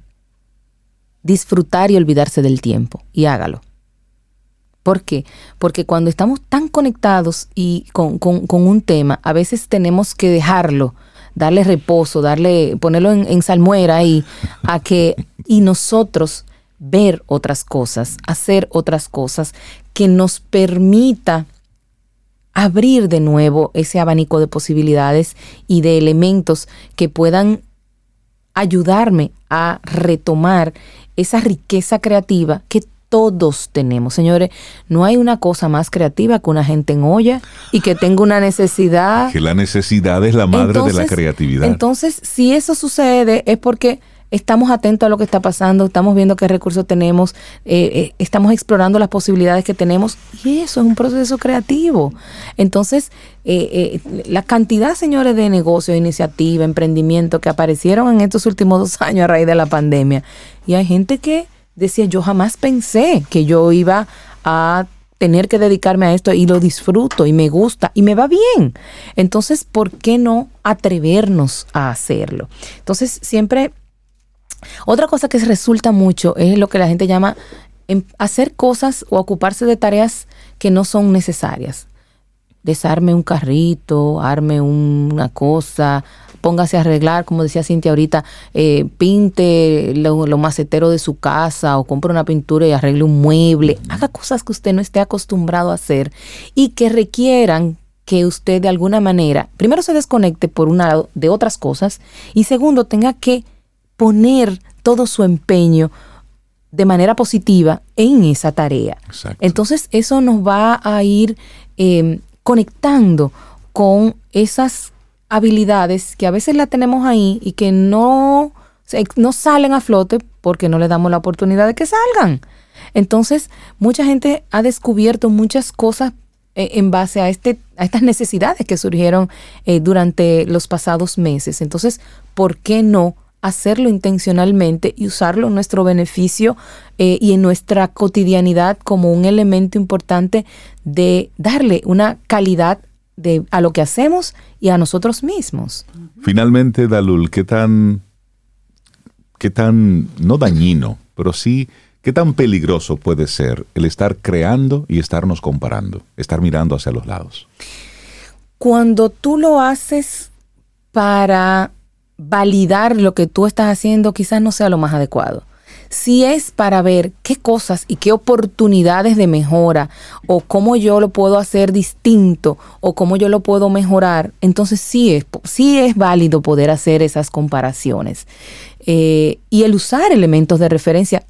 disfrutar y olvidarse del tiempo? Y hágalo. ¿Por qué? Porque cuando estamos tan conectados y con, un tema, a veces tenemos que dejarlo, darle reposo, darle, ponerlo en, en salmuera y a que, y nosotros ver otras cosas, hacer otras cosas que nos permita abrir de nuevo ese abanico de posibilidades y de elementos que puedan ayudarme a retomar esa riqueza creativa que todos tenemos. Señores, no hay una cosa más creativa que una gente en olla y que tenga una necesidad. Que la necesidad es la madre de la creatividad. Entonces, si eso sucede es porque estamos atentos a lo que está pasando, estamos viendo qué recursos tenemos, eh, eh, estamos explorando las posibilidades que tenemos y eso es un proceso creativo. Entonces, eh, la cantidad, señores, de negocios, iniciativa, emprendimiento que aparecieron en estos últimos dos años a raíz de la pandemia y hay gente que decía, yo jamás pensé que yo iba a tener que dedicarme a esto y lo disfruto y me gusta y me va bien. Entonces, ¿por qué no atrevernos a hacerlo? Entonces, siempre, otra cosa que resulta mucho es lo que la gente llama em, hacer cosas o ocuparse de tareas que no son necesarias. Desarme un carrito, arme una cosa, póngase a arreglar, como decía Cintia ahorita, eh, pinte lo, lo, macetero de su casa o compre una pintura y arregle un mueble. Haga cosas que usted no esté acostumbrado a hacer y que requieran que usted de alguna manera, primero se desconecte por un lado de otras cosas y segundo tenga que poner todo su empeño de manera positiva en esa tarea. Entonces eso nos va a ir eh, conectando con esas habilidades que a veces la tenemos ahí y que no, no salen a flote porque no le damos la oportunidad de que salgan. Entonces, mucha gente ha descubierto muchas cosas eh, en base a, este, a estas necesidades que surgieron eh, durante los pasados meses. Entonces, ¿por qué no hacerlo intencionalmente y usarlo en nuestro beneficio eh, y en nuestra cotidianidad como un elemento importante de darle una calidad de, a lo que hacemos y a nosotros mismos? Finalmente, Dalul, ¿qué tan, qué tan, no dañino, pero sí ¿Qué tan peligroso puede ser el estar creando y estarnos comparando, estar mirando hacia los lados? Cuando tú lo haces para validar lo que tú estás haciendo, quizás no sea lo más adecuado. Si es para ver qué cosas y qué oportunidades de mejora o cómo yo lo puedo hacer distinto o cómo yo lo puedo mejorar, entonces sí es, sí es válido poder hacer esas comparaciones. Eh, y el usar elementos de referencia.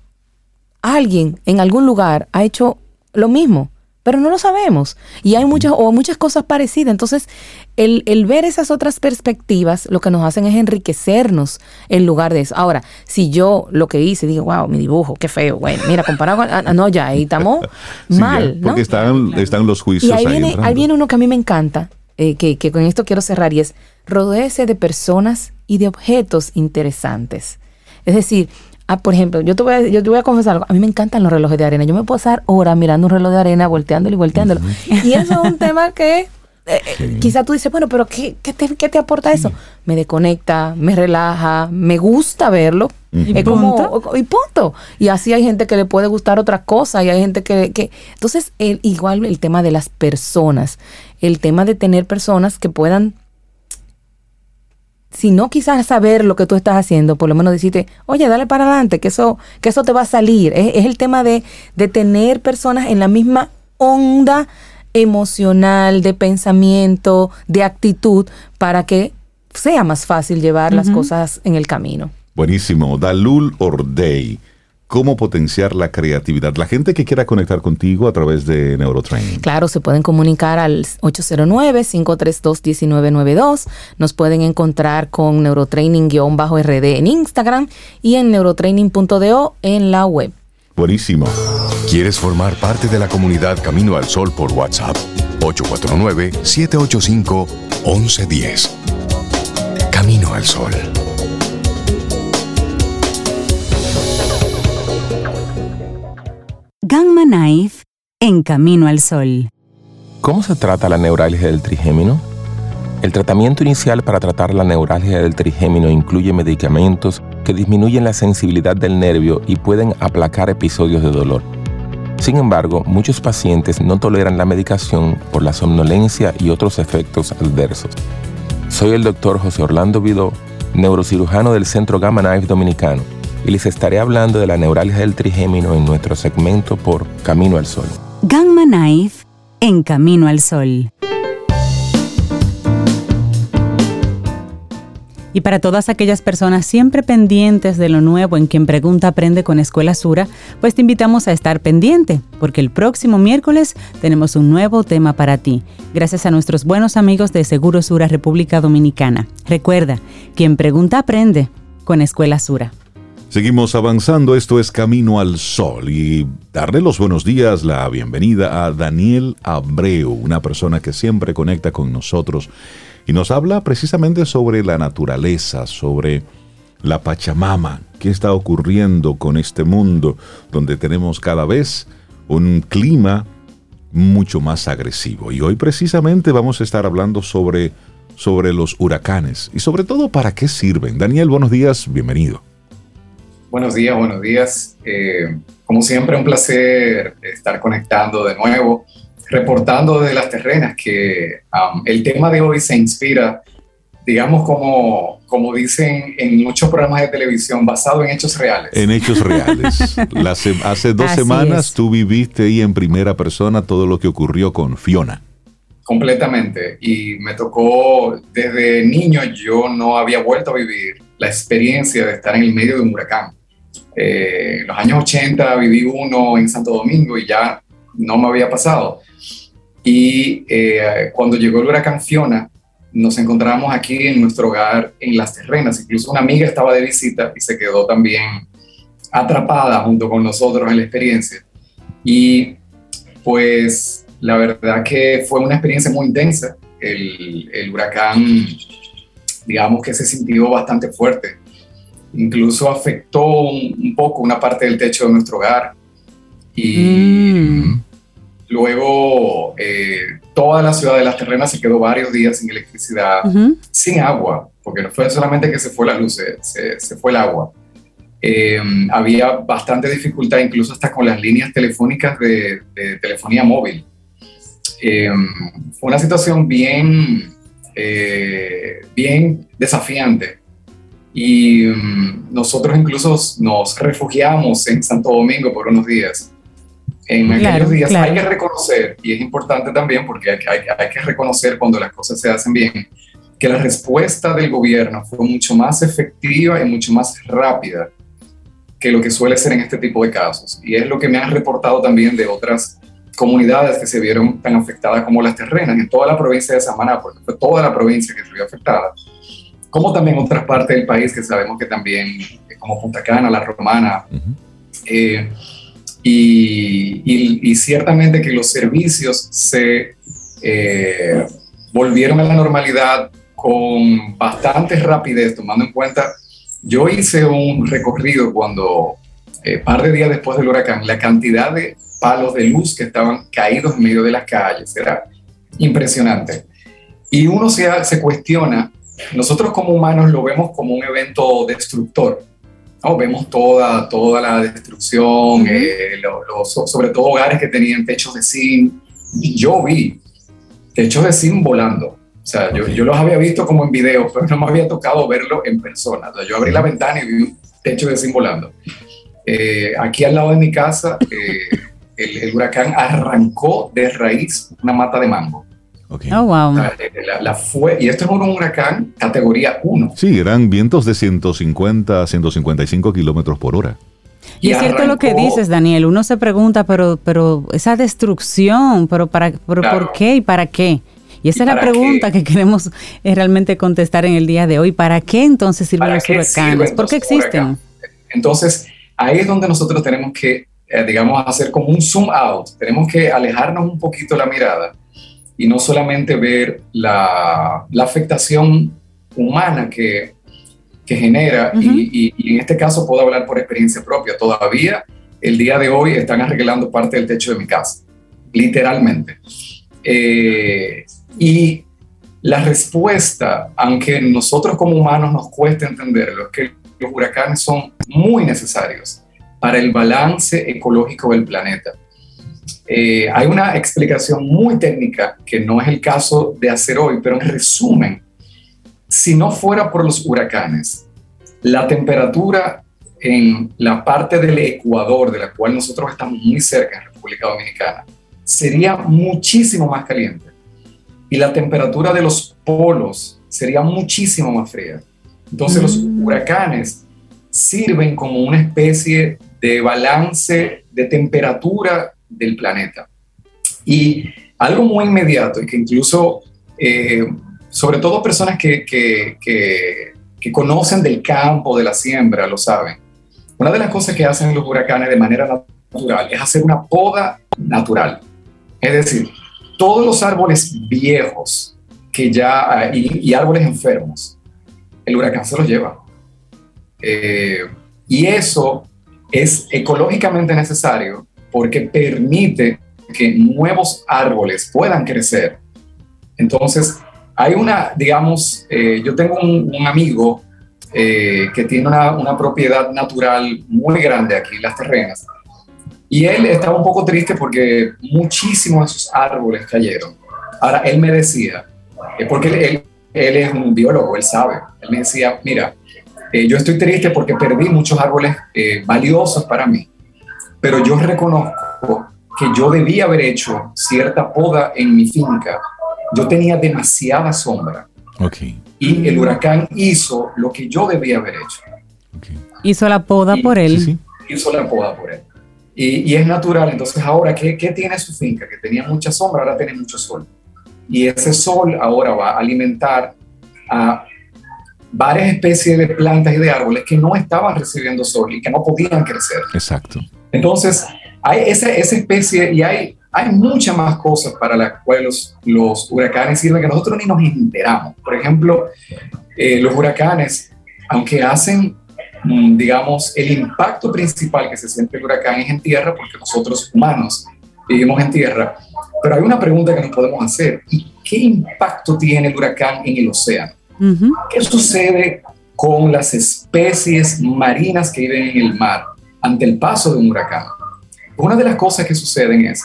Alguien en algún lugar ha hecho lo mismo, pero no lo sabemos. Y hay muchas o muchas cosas parecidas. Entonces, el, ver esas otras perspectivas lo que nos hacen es enriquecernos en lugar de eso. Ahora, si yo lo que hice, digo, wow, mi dibujo, qué feo, bueno, mira, comparado con... Ah, no, ya, ahí estamos (laughs) mal. porque están, están los juicios. Y ahí, viene, ahí viene uno que a mí me encanta, eh, que, que con esto quiero cerrar, y es rodearse de personas y de objetos interesantes. Es decir, Ah, por ejemplo, yo te, voy a, yo te voy a confesar algo. A mí me encantan los relojes de arena. Yo me puedo pasar horas mirando un reloj de arena, volteándolo y volteándolo. Y eso es un tema que eh, eh, quizá tú dices, bueno, pero ¿qué, qué, te, aporta eso? Me desconecta, me relaja, me gusta verlo. ¿Y, como, y punto. Y así hay gente que le puede gustar otra cosa y hay gente que... que entonces, el, igual el tema de las personas, el tema de tener personas que puedan si no quizás saber lo que tú estás haciendo, por lo menos decirte, oye, dale para adelante, que eso, que eso te va a salir. Es, el tema de, de, tener personas en la misma onda emocional, de pensamiento, de actitud, para que sea más fácil llevar las cosas en el camino. Buenísimo. Dalul Ordey cómo potenciar la creatividad. La gente que quiera conectar contigo a través de Neurotraining. Claro, se pueden comunicar al 809-532-1992. Nos pueden encontrar con Neurotraining-RD en Instagram y en neurotraining.do en la web. Buenísimo. ¿Quieres formar parte de la comunidad Camino al Sol por WhatsApp? 849-785-1110. Camino al Sol. Gamma Knife en Camino al Sol. ¿Cómo se trata la neuralgia del trigémino? El tratamiento inicial para tratar la neuralgia del trigémino incluye medicamentos que disminuyen la sensibilidad del nervio y pueden aplacar episodios de dolor. Sin embargo, muchos pacientes no toleran la medicación por la somnolencia y otros efectos adversos. Soy el doctor José Orlando Vidó, neurocirujano del Centro Gamma Knife Dominicano y les estaré hablando de la neuralgia del trigémino en nuestro segmento por Camino al Sol. Gamma Knife en Camino al Sol. Y para todas aquellas personas siempre pendientes de lo nuevo en quien pregunta aprende con Escuela Sura, pues te invitamos a estar pendiente, porque el próximo miércoles tenemos un nuevo tema para ti, gracias a nuestros buenos amigos de Seguro Sura República Dominicana. Recuerda, quien pregunta aprende con Escuela Sura. Seguimos avanzando, esto es Camino al Sol y darle los buenos días, la bienvenida a Daniel Abreu, una persona que siempre conecta con nosotros y nos habla precisamente sobre la naturaleza, sobre la Pachamama, qué está ocurriendo con este mundo donde tenemos cada vez un clima mucho más agresivo. Y hoy precisamente vamos a estar hablando sobre, sobre los huracanes y sobre todo para qué sirven. Daniel, buenos días, bienvenido. Buenos días, buenos días. Eh, como siempre, un placer estar conectando de nuevo, reportando de las terrenas, que um, el tema de hoy se inspira, digamos, como, como dicen en muchos programas de televisión, basado en hechos reales. En hechos reales. (laughs) hace dos semanas tú viviste ahí en primera persona todo lo que ocurrió con Fiona. Completamente. Y me tocó, desde niño yo no había vuelto a vivir la experiencia de estar en el medio de un huracán. Eh, los años 80 viví uno en Santo Domingo y ya no me había pasado. Y eh, cuando llegó el huracán Fiona, nos encontramos aquí en nuestro hogar en Las Terrenas. Incluso una amiga estaba de visita y se quedó también atrapada junto con nosotros en la experiencia. Y pues La verdad que fue una experiencia muy intensa. El huracán, digamos que se sintió bastante fuerte. Incluso afectó un, un poco una parte del techo de nuestro hogar. Y Mm. luego eh, toda la ciudad de Las Terrenas se quedó varios días sin electricidad sin agua, porque no fue solamente que se fue la luz, se, se- se fue el agua. Eh, había bastante dificultad incluso hasta con las líneas telefónicas de, de telefonía móvil. Eh, fue una situación bien, eh, bien desafiante. Y mm, nosotros incluso nos refugiamos en Santo Domingo por unos días. En Claro, aquellos días claro. hay que reconocer, y es importante también porque hay, hay- hay que reconocer cuando las cosas se hacen bien, que la respuesta del gobierno fue mucho más efectiva y mucho más rápida que lo que suele ser en este tipo de casos. Y es lo que me han reportado también de otras comunidades que se vieron tan afectadas como las terrenas, en toda la provincia de Samaná, porque fue toda la provincia que se vio afectada, como también otras partes del país que sabemos que también, eh, como Punta Cana, La Romana, Ujú. eh, y, y- y ciertamente que los servicios se eh, volvieron a la normalidad con bastante rapidez, tomando en cuenta, yo hice un recorrido cuando, eh, par de días después del huracán, la cantidad de palos de luz que estaban caídos en medio de las calles, era impresionante. Y uno se, se cuestiona, nosotros como humanos lo vemos como un evento destructor, ¿no? Vemos toda, toda la destrucción, eh, lo- lo- so- sobre todo hogares que tenían techos de zinc. Yo vi techos de zinc volando. O sea, yo, yo los había visto como en video, (laughs) pero no me había tocado verlo en persona. O sea, yo abrí la ventana y vi un techo de zinc volando. Eh, aquí al lado de mi casa, eh, el, el huracán arrancó de raíz una mata de mango. Ok. Oh, wow. La, la fue, y esto es un huracán categoría 1. Sí, eran vientos de 150 155 kilómetros por hora. Y es cierto lo que dices, Daniel. Uno se pregunta, pero, pero esa destrucción, pero para, pero Claro. ¿por qué y para qué? Y esa ¿Y es la pregunta qué? que queremos eh, realmente contestar en el día de hoy. ¿Para qué entonces sirven ¿Para los huracanes? sirven ¿Por qué existen? huracanes? Entonces, ahí es donde nosotros tenemos que, eh, digamos, hacer como un zoom out. Tenemos que alejarnos un poquito la mirada y no solamente ver la, la afectación humana que, que genera. y- Ujú. y, y en este caso puedo hablar por experiencia propia. Todavía, el día de hoy, están arreglando parte del techo de mi casa, literalmente. Eh, y la respuesta, aunque nosotros como humanos nos cueste entenderlo, es que los huracanes son muy necesarios para el balance ecológico del planeta. Eh, hay una explicación muy técnica que no es el caso de hacer hoy, pero en resumen, si no fuera por los huracanes, la temperatura en la parte del Ecuador, de la cual nosotros estamos muy cerca en República Dominicana, sería muchísimo más caliente y la temperatura de los polos sería muchísimo más fría. Entonces los Mm. huracanes sirven como una especie de balance de temperatura del planeta. Y algo muy inmediato y que incluso, eh, sobre todo personas que, que, conocen del campo, de la siembra, lo saben. Una de las cosas que hacen los huracanes de manera natural es hacer una poda natural. Es decir, todos los árboles viejos que ya, y, y árboles enfermos, el huracán se los lleva. Eh, y eso es ecológicamente necesario porque permite que nuevos árboles puedan crecer. Entonces, hay una, digamos, eh, yo tengo un, un amigo eh, que tiene una, una, propiedad natural muy grande aquí las terrenas. Y él estaba un poco triste porque muchísimos de sus árboles cayeron. Ahora, él me decía, eh, porque él, él, él, es un biólogo, él sabe, él me decía, mira, eh, yo estoy triste porque perdí muchos árboles eh, valiosos para mí, pero yo reconozco que yo debía haber hecho cierta poda en mi finca. Yo tenía demasiada sombra. Okay. Y el huracán hizo lo que yo debía haber hecho. Okay. Hizo la poda y, por él. Sí, sí. Hizo la poda por él. Y, y es natural. Entonces, ahora, ¿qué, ¿qué, tiene su finca? Que tenía mucha sombra, ahora tiene mucho sol. Y ese sol ahora va a alimentar a varias especies de plantas y de árboles que no estaban recibiendo sol y que no podían crecer. Exacto. Entonces, hay esa, esa especie y hay, hay muchas más cosas para las cuales los, huracanes sirven que nosotros ni nos enteramos. Por ejemplo, eh, los huracanes, aunque hacen, mm, digamos, el impacto principal que se siente el huracán es en tierra, porque nosotros humanos vivimos en tierra, pero hay una pregunta que nos podemos hacer. ¿Y qué impacto tiene el huracán en el océano? ¿Qué sucede con las especies marinas que viven en el mar ante el paso de un huracán? Una de las cosas que suceden es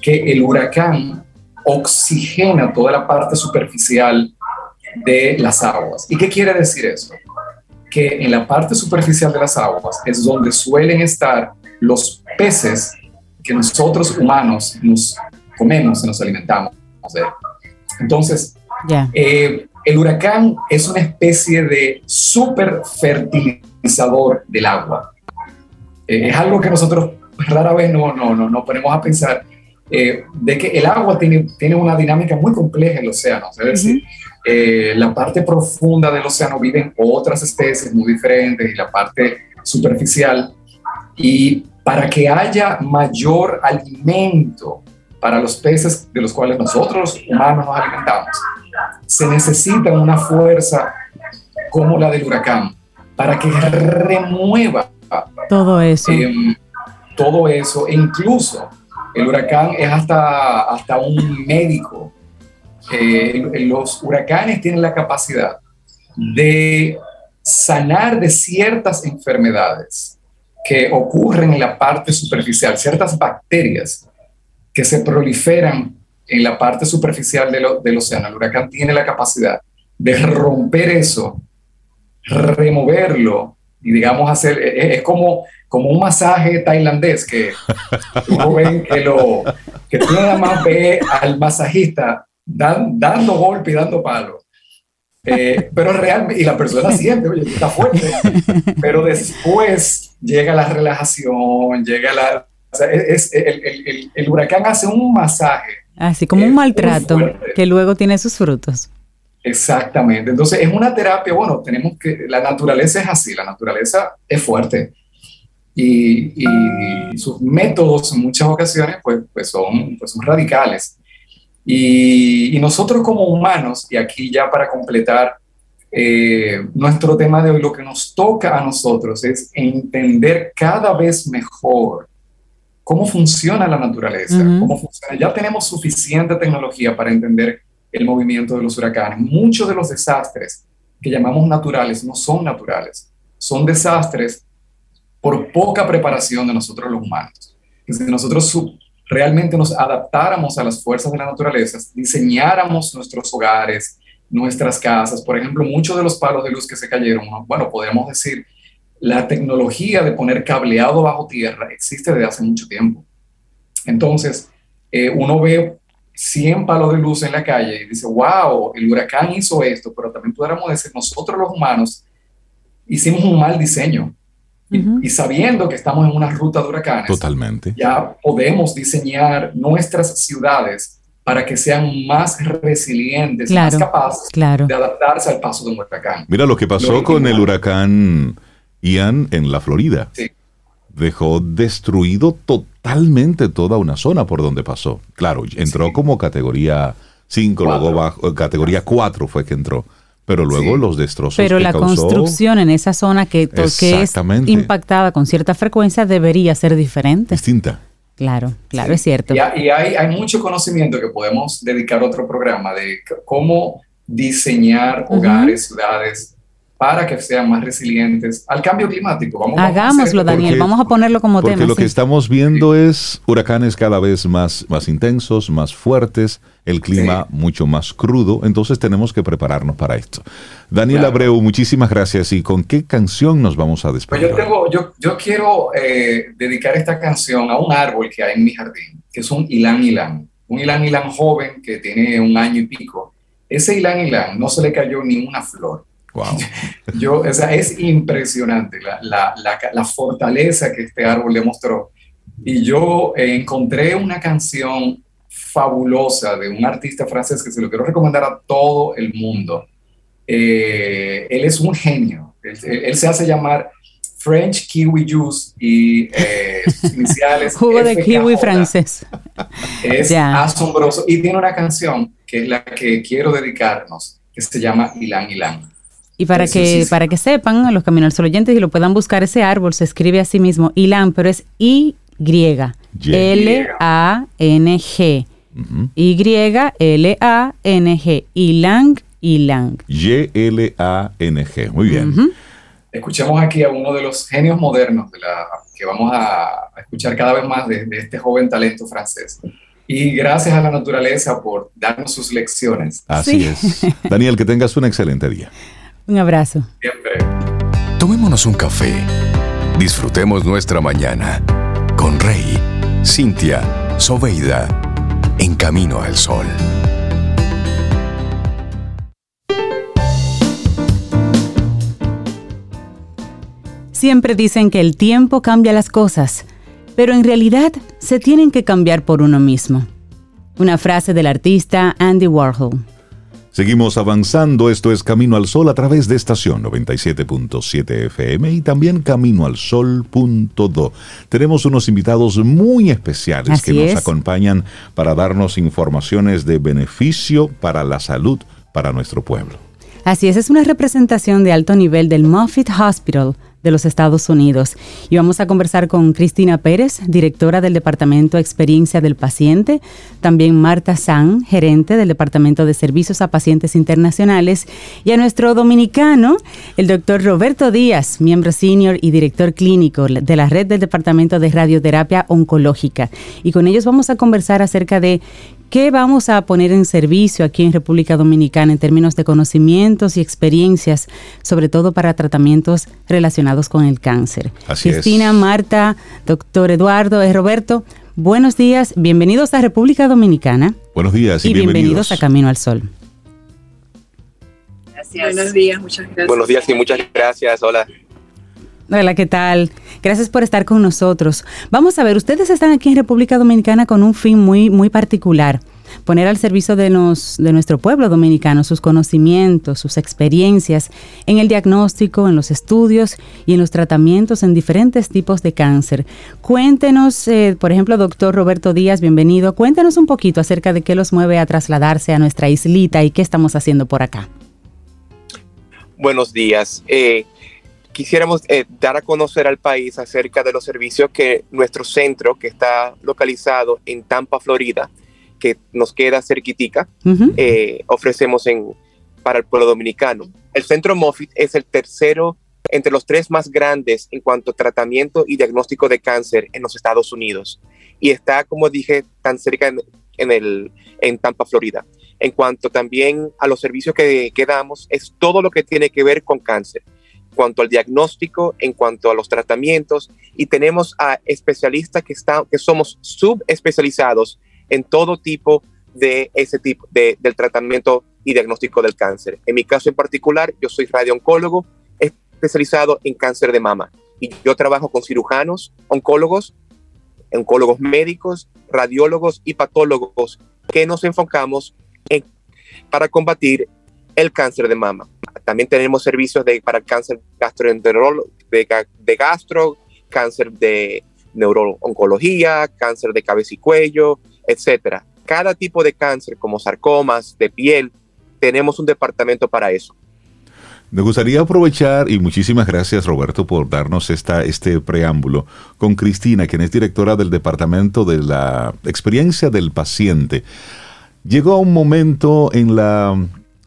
que el huracán oxigena toda la parte superficial de las aguas. ¿Y qué quiere decir eso? Que en la parte superficial de las aguas es donde suelen estar los peces que nosotros humanos nos comemos y nos alimentamos Entonces, eh, el huracán es una especie de super fertilizador del agua. Eh, es algo que nosotros rara vez no, no, no, nos ponemos a pensar eh, de que el agua tiene, tiene una dinámica muy compleja en el océano. Es decir, eh, la parte profunda del océano viven otras especies muy diferentes y la parte superficial. Y para que haya mayor alimento para los peces de los cuales nosotros humanos nos alimentamos, se necesita una fuerza como la del huracán para que remueva todo eso. Em, todo eso, e incluso el huracán es hasta, hasta un médico. Eh, los huracanes tienen la capacidad de sanar de ciertas enfermedades que ocurren en la parte superficial, ciertas bacterias que se proliferan en la parte superficial del océano. El huracán tiene la capacidad de romper eso, removerlo y digamos hacer, es, como como un masaje tailandés que (laughs) uno ven que, lo, que tú nada más ve al masajista dando golpe y dando palo. Eh, pero realmente, y la persona siente, oye, está fuerte, pero después llega la relajación, llega la... es, el, el, huracán hace un masaje. Así como un maltrato que luego tiene sus frutos. Exactamente. Entonces es una terapia, bueno, tenemos que, la naturaleza es así, la naturaleza es fuerte y, sus métodos en muchas ocasiones pues, pues, son, pues son radicales. Y, nosotros como humanos, y aquí ya para completar eh, nuestro tema de hoy, lo que nos toca a nosotros es entender cada vez mejor cómo funciona la naturaleza, cómo funciona. Ya tenemos suficiente tecnología para entender el movimiento de los huracanes. Muchos de los desastres que llamamos naturales no son naturales, son desastres por poca preparación de nosotros los humanos. Si nosotros realmente nos adaptáramos a las fuerzas de la naturaleza, diseñáramos nuestros hogares, nuestras casas, por ejemplo, muchos de los palos de luz que se cayeron, bueno, podríamos decir, la tecnología de poner cableado bajo tierra existe desde hace mucho tiempo. Entonces, eh, uno ve 100 palos de luz en la calle y dice, wow, el huracán hizo esto, pero también podríamos decir, nosotros los humanos hicimos un mal diseño y, sabiendo que estamos en una ruta de huracanes, Totalmente. ya podemos diseñar nuestras ciudades para que sean más resilientes, más capaces de adaptarse al paso de un huracán. Mira lo que pasó con el huracán Ian en la Florida. Dejó destruido totalmente toda una zona por donde pasó. Claro, entró como categoría 5, luego bajo, categoría 4 fue que entró pero luego los destrozos. Pero la construcción en esa zona que, que es impactada con cierta frecuencia debería ser diferente. Distinta. Claro, claro, es cierto. Y, hay, hay, mucho conocimiento que podemos dedicar a otro programa de cómo diseñar hogares, ciudades, para que sean más resilientes al cambio climático. Vamos, Hagámoslo, Daniel, vamos a ponerlo como tema. Porque lo que estamos viendo es huracanes cada vez más, más intensos, más fuertes, el clima mucho más crudo, entonces tenemos que prepararnos para esto. Daniel Abreu, muchísimas gracias. ¿Y con qué canción nos vamos a despedir? Pues yo, tengo, yo, yo quiero eh, dedicar esta canción a un árbol que hay en mi jardín, que es un Ilan Ilan, un Ilan Ilan joven que tiene un año y pico. Ese Ilan Ilan no se le cayó ni una flor (laughs) Yo, o sea, es impresionante la, la, la, fortaleza que este árbol demostró. Y yo eh, encontré una canción fabulosa de un artista francés que se lo quiero recomendar a todo el mundo. Eh, él es un genio. Él, se hace llamar French Kiwi Juice y eh, sus (laughs) iniciales. Jugo de kiwi francés. Es asombroso. Y tiene una canción que es la que quiero dedicarnos, que se llama Ilan Ilan. Y para que, para que sepan, los caminos oyentes y lo puedan buscar, ese árbol se escribe así mismo, Ilan, pero es Y, L-A-N-G. Y-L-A-N-G. Ilang, Ilang. Y-L-A-N-G. Muy bien. Escuchamos aquí a uno de los genios modernos de la, que vamos a, escuchar cada vez más de, de, este joven talento francés. Y gracias a la naturaleza por darnos sus lecciones. Así es. Daniel, que tengas un excelente día. Un abrazo. Siempre. Tomémonos un café. Disfrutemos nuestra mañana con Rey, Cintia, Soveida, en camino al sol. Siempre dicen que el tiempo cambia las cosas, pero en realidad se tienen que cambiar por uno mismo. Una frase del artista Andy Warhol. Seguimos avanzando, esto es Camino al Sol a través de estación 97.7 FM y también Camino al Sol.do. Tenemos unos invitados muy especiales que nos acompañan para darnos informaciones de beneficio para la salud para nuestro pueblo. Así es, es una representación de alto nivel del Moffitt Hospital de los Estados Unidos. Y vamos a conversar con Cristina Pérez, directora del Departamento Experiencia del Paciente, también Marta San, gerente del Departamento de Servicios a Pacientes Internacionales, y a nuestro dominicano, el doctor Roberto Díaz, miembro senior y director clínico de la red del Departamento de Radioterapia Oncológica. Y con ellos vamos a conversar acerca de ¿Qué vamos a poner en servicio aquí en República Dominicana en términos de conocimientos y experiencias, sobre todo para tratamientos relacionados con el cáncer? Así Cristina, Marta, doctor Eduardo, es Roberto, buenos días, bienvenidos a República Dominicana. Buenos días y, bienvenidos. a Camino al Sol. Gracias. Buenos días, muchas gracias. Buenos días y muchas gracias. Hola. Hola, ¿qué tal? Gracias por estar con nosotros. Vamos a ver, ustedes están aquí en República Dominicana con un fin muy, muy particular. Poner al servicio de, nos, de nuestro pueblo dominicano sus conocimientos, sus experiencias en el diagnóstico, en los estudios y en los tratamientos en diferentes tipos de cáncer. Cuéntenos, eh, por ejemplo, doctor Roberto Díaz, bienvenido. Cuéntenos un poquito acerca de qué los mueve a trasladarse a nuestra islita y qué estamos haciendo por acá. Buenos días. Eh, quisiéramos eh, dar a conocer al país acerca de los servicios que nuestro centro, que está localizado en Tampa, Florida, que nos queda cerquitica, eh, ofrecemos en, para el pueblo dominicano. El centro Moffitt es el tercero entre los tres más grandes en cuanto a tratamiento y diagnóstico de cáncer en los Estados Unidos. Y está, como dije, tan cerca en, el, en Tampa, Florida. En cuanto también a los servicios que, que damos, es todo lo que tiene que ver con cáncer cuanto al diagnóstico, en cuanto a los tratamientos, y tenemos a especialistas que, están, que somos subespecializados en todo tipo de ese tipo de, del tratamiento y diagnóstico del cáncer. En mi caso en particular, yo soy radiooncólogo especializado en cáncer de mama y yo trabajo con cirujanos, oncólogos, oncólogos médicos, radiólogos y patólogos que nos enfocamos en, para combatir el cáncer de mama. También tenemos servicios de, para cáncer gastroenterológico, de, de gastro, cáncer de neurooncología, cáncer de cabeza y cuello, etcétera. Cada tipo de cáncer, como sarcomas, de piel, tenemos un departamento para eso. Me gustaría aprovechar, y muchísimas gracias Roberto por darnos esta, este preámbulo, con Cristina, quien es directora del Departamento de la Experiencia del Paciente. Llegó un momento en la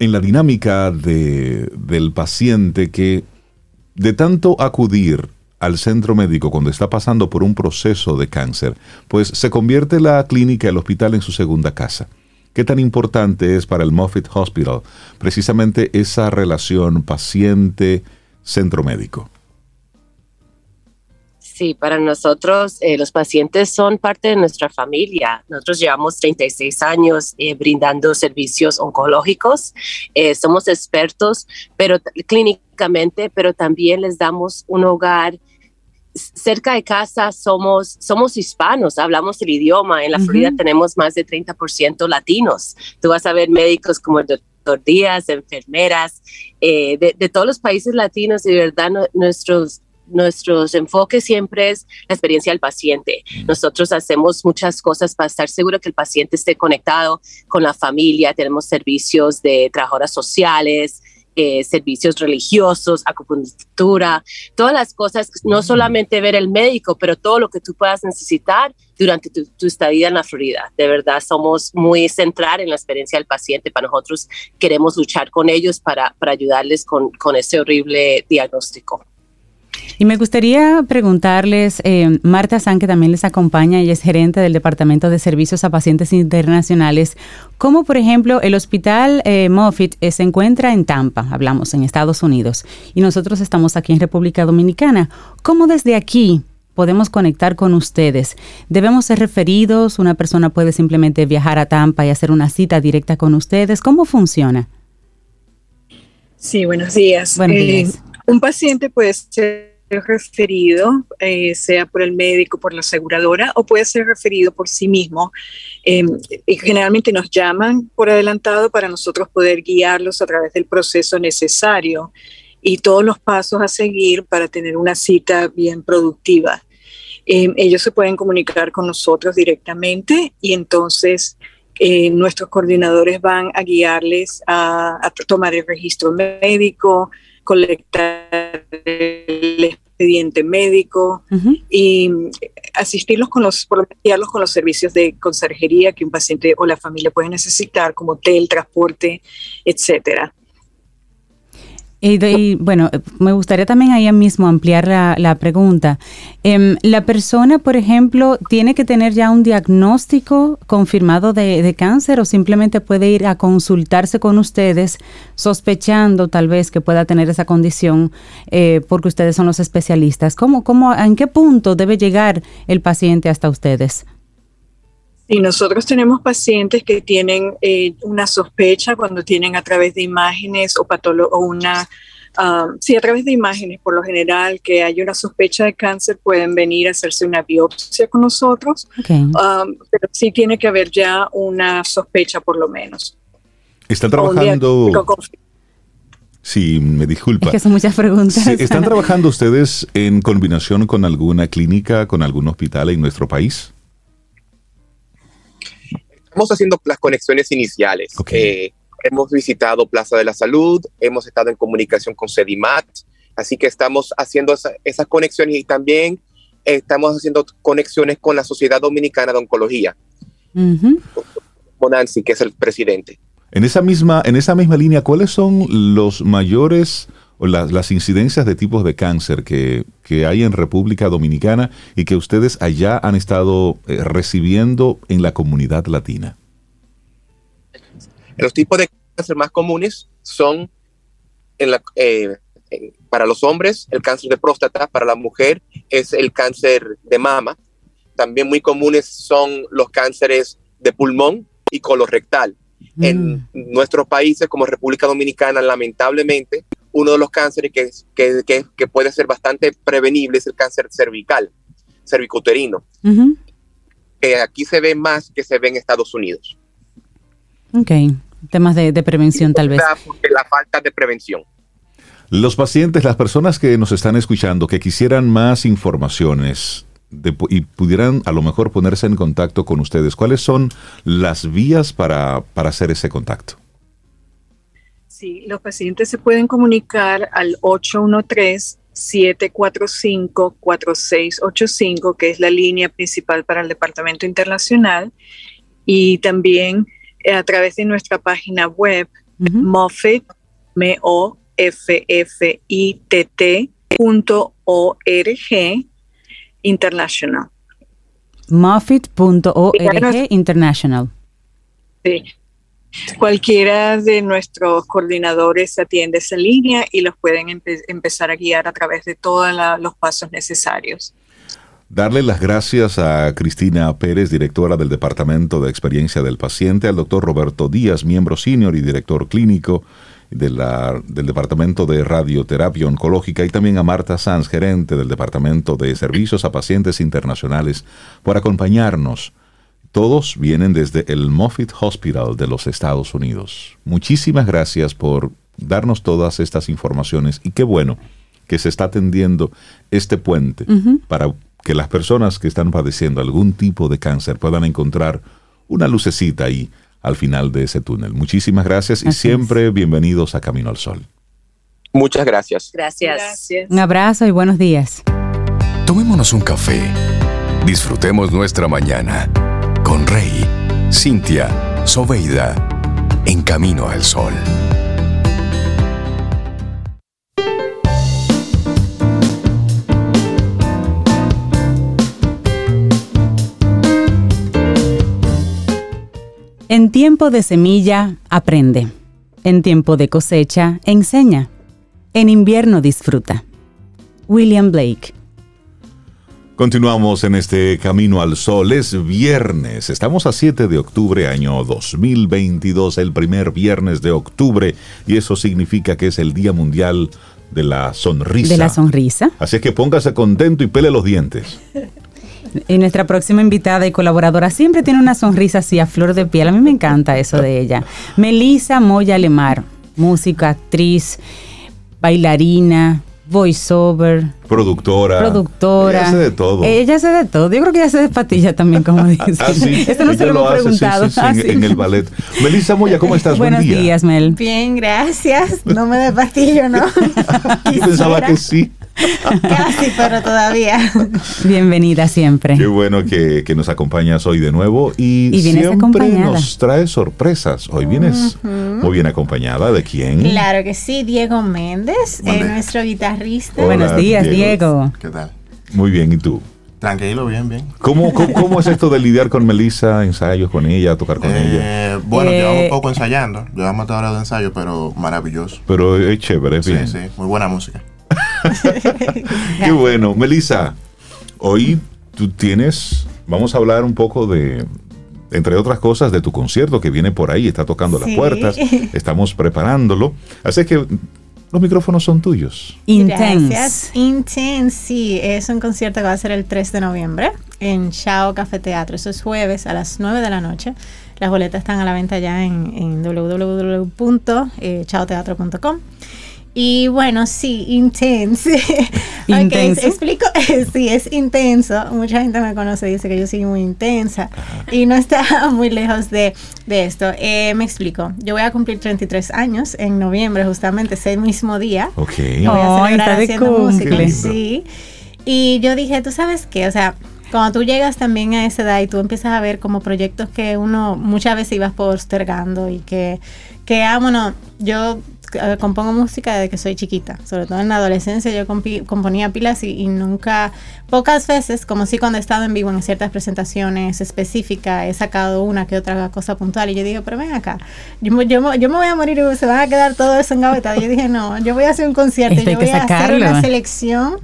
en la dinámica del paciente que de tanto acudir al centro médico cuando está pasando por un proceso de cáncer, pues se convierte la clínica, el hospital en su segunda casa. ¿Qué tan importante es para el Moffitt Hospital precisamente esa relación paciente-centro médico? Sí, para nosotros eh, los pacientes son parte de nuestra familia. Nosotros llevamos 36 años eh, brindando servicios oncológicos. Eh, somos expertos, pero clínicamente, pero también les damos un hogar cerca de casa somos, somos hispanos, hablamos el idioma. En la Florida tenemos más de 30% latinos. Tú vas a ver médicos como el doctor Díaz, enfermeras, de, todos los países latinos, y de verdad nuestros nuestros enfoques siempre es la experiencia del paciente. Mm. Nosotros hacemos muchas cosas para estar seguro que el paciente esté conectado con la familia. Tenemos servicios de trabajadoras sociales, eh, servicios religiosos, acupuntura, todas las cosas, no mm. solamente ver el médico, pero todo lo que tú puedas necesitar durante tu, estadía en la Florida. De verdad, somos muy centrar en la experiencia del paciente. Para nosotros queremos luchar con ellos para, para ayudarles con, con ese horrible diagnóstico. Y me gustaría preguntarles, eh, Marta San, que también les acompaña y es gerente del Departamento de Servicios a Pacientes Internacionales, cómo, por ejemplo, el hospital eh, Moffitt eh, se encuentra en Tampa, hablamos, en Estados Unidos, y nosotros estamos aquí en República Dominicana. ¿Cómo desde aquí podemos conectar con ustedes? ¿Debemos ser referidos? ¿Una persona puede simplemente viajar a Tampa y hacer una cita directa con ustedes? ¿Cómo funciona? Sí, buenos días. Buenos días. Un paciente puede ser referido, eh, sea por el médico, por la aseguradora, o puede ser referido por sí mismo. Y generalmente nos llaman por adelantado para nosotros poder guiarlos a través del proceso necesario y todos los pasos a seguir para tener una cita bien productiva. Em, ellos se pueden comunicar con nosotros directamente y entonces eh, nuestros coordinadores van a guiarles a, a tomar el registro médico, colectar el expediente médico y asistirlos con los, por con los servicios de conserjería que un paciente o la familia puede necesitar, como hotel, transporte, etcétera. Y, bueno, me gustaría también ahí mismo ampliar la, pregunta. Em, ¿La persona, por ejemplo, tiene que tener ya un diagnóstico confirmado de, cáncer o simplemente puede ir a consultarse con ustedes sospechando tal vez que pueda tener esa condición eh, porque ustedes son los especialistas? ¿Cómo, cómo, ¿En qué punto debe llegar el paciente hasta ustedes? Y nosotros tenemos pacientes que tienen eh, una sospecha cuando tienen a través de imágenes o, o una, ah, sí, a través de imágenes por lo general, que hay una sospecha de cáncer, pueden venir a hacerse una biopsia con nosotros, ah, pero sí tiene que haber ya una sospecha por lo menos. Están trabajando... Sí, me disculpa. Es que son muchas preguntas. ¿Están trabajando ustedes en combinación con alguna clínica, con algún hospital en nuestro país? Estamos haciendo las conexiones iniciales. Eh, hemos visitado Plaza de la Salud, hemos estado en comunicación con Sedimat, así que estamos haciendo esas conexiones y también estamos haciendo conexiones con la Sociedad Dominicana de Oncología, con Nancy, que es el presidente. En esa misma, en esa misma línea, ¿cuáles son los mayores o las, incidencias de tipos de cáncer que, hay en República Dominicana y que ustedes allá han estado eh, recibiendo en la comunidad latina? Los tipos de cáncer más comunes son eh, para los hombres el cáncer de próstata, para la mujer es el cáncer de mama. También muy comunes son los cánceres de pulmón y colorectal. En mm. nuestros países como República Dominicana, lamentablemente, uno de los cánceres que, que, puede ser bastante prevenible es el cáncer cervical, cervicuterino. que aquí se ve más que se ve en Estados Unidos. Ok, temas de, prevención tal vez. La, falta de prevención. Los pacientes, las personas que nos están escuchando, que quisieran más informaciones y pudieran a lo mejor ponerse en contacto con ustedes, ¿cuáles son las vías para, para hacer ese contacto? Sí, los pacientes se pueden comunicar al 813-745-4685, que es la línea principal para el Departamento Internacional, y también eh, a través de nuestra página web, Moffitt, m o f f i t -T international. Moffitt.org international. Sí, Cualquiera de nuestros coordinadores atiende esa línea y los pueden empezar a guiar a través de todos los pasos necesarios. Darle las gracias a Cristina Pérez, directora del Departamento de Experiencia del Paciente, al doctor Roberto Díaz, miembro senior y director clínico del Departamento de Radioterapia Oncológica, y también a Marta Sanz, gerente del Departamento de Servicios a Pacientes Internacionales, por acompañarnos todos vienen desde el Moffitt Hospital de los Estados Unidos. Muchísimas gracias por darnos todas estas informaciones y qué bueno que se está tendiendo este puente para que las personas que están padeciendo algún tipo de cáncer puedan encontrar una lucecita ahí al final de ese túnel. Muchísimas gracias y siempre bienvenidos a Camino al Sol. Muchas gracias. gracias. Un abrazo y buenos días. Tomémonos un café. Disfrutemos nuestra mañana con Rey, Cintia, Soveida, en Camino al Sol. En tiempo de semilla, aprende. En tiempo de cosecha, enseña. En invierno, disfruta. William Blake. Continuamos en este Camino al Sol. Es viernes. Estamos a 7 de octubre, año 2022, el primer viernes de octubre. Y eso significa que es el Día Mundial de la Sonrisa. De la sonrisa. Así es que póngase contento y pele los dientes. Y nuestra próxima invitada y colaboradora siempre tiene una sonrisa así a flor de piel. A mí me encanta eso de ella. Melisa Moya Lemar, música, actriz, bailarina, voiceover. Productora. Productora. Ella hace de todo. Ella hace de todo. Yo creo que ella hace de patilla también, como (laughs) dicen. Ah, sí. Esto no Ella se lo, lo hemos hace, preguntado. sí, sí, Ah, en, sí. en el ballet. Melissa Moya, ¿cómo estás? (laughs) Buen Buenos día. días, Mel. Bien, gracias. No me despatillo, ¿no? (laughs) Yo pensaba que sí. (laughs) Casi, pero todavía. Bienvenida siempre. Qué bueno que, que nos acompañas hoy de nuevo y, Y vienes siempre acompañada. nos trae sorpresas. Hoy vienes muy bien acompañada. ¿De quién? Claro que sí, Diego Méndez, eh, nuestro guitarrista. Hola, Buenos días, Diego. Diego. ¿Qué tal? Muy bien, ¿y tú? Tranquilo, bien, bien. ¿Cómo, cómo, (laughs) cómo es esto de lidiar con Melissa, ensayos con ella, tocar con ella? Eh, bueno, Eh, llevamos un poco ensayando. Llevamos toda hora de ensayo, pero maravilloso. Pero es chévere, es Sí, bien. sí, muy buena música. (laughs) Qué bueno. Melissa, hoy tú tienes, vamos a hablar un poco de, entre otras cosas, de tu concierto que viene por ahí, está tocando las puertas, estamos preparándolo. Así que los micrófonos son tuyos. Intense. Gracias. Intense, sí, es un concierto que va a ser el 3 de noviembre en Chao Café Teatro. Eso es jueves a las 9 de la noche. Las boletas están a la venta ya en, en www.chaoteatro.com. Y bueno, sí, intense. (laughs) Intenso. explico, (laughs) sí, es intenso. Mucha gente me conoce y dice que yo soy muy intensa y no está (laughs) muy lejos de, de esto. Eh, me explico. Yo voy a cumplir 33 años en noviembre, justamente ese mismo día. Ok. Voy a celebrar de haciendo música. Sí. Y yo dije, ¿tú sabes qué? O sea, cuando tú llegas también a esa edad y tú empiezas a ver como proyectos que uno muchas veces ibas postergando y que, que ah, bueno, yo eh, compongo música desde que soy chiquita, sobre todo en la adolescencia yo componía pilas y, y nunca, pocas veces, como si cuando he estado en vivo en ciertas presentaciones específicas, he sacado una que otra cosa puntual y yo digo, pero ven acá, yo, me- yo, yo me voy a morir y se van a quedar todo eso engavetado. Yo dije, no, yo voy a hacer un concierto, Esto yo voy a hacer una selección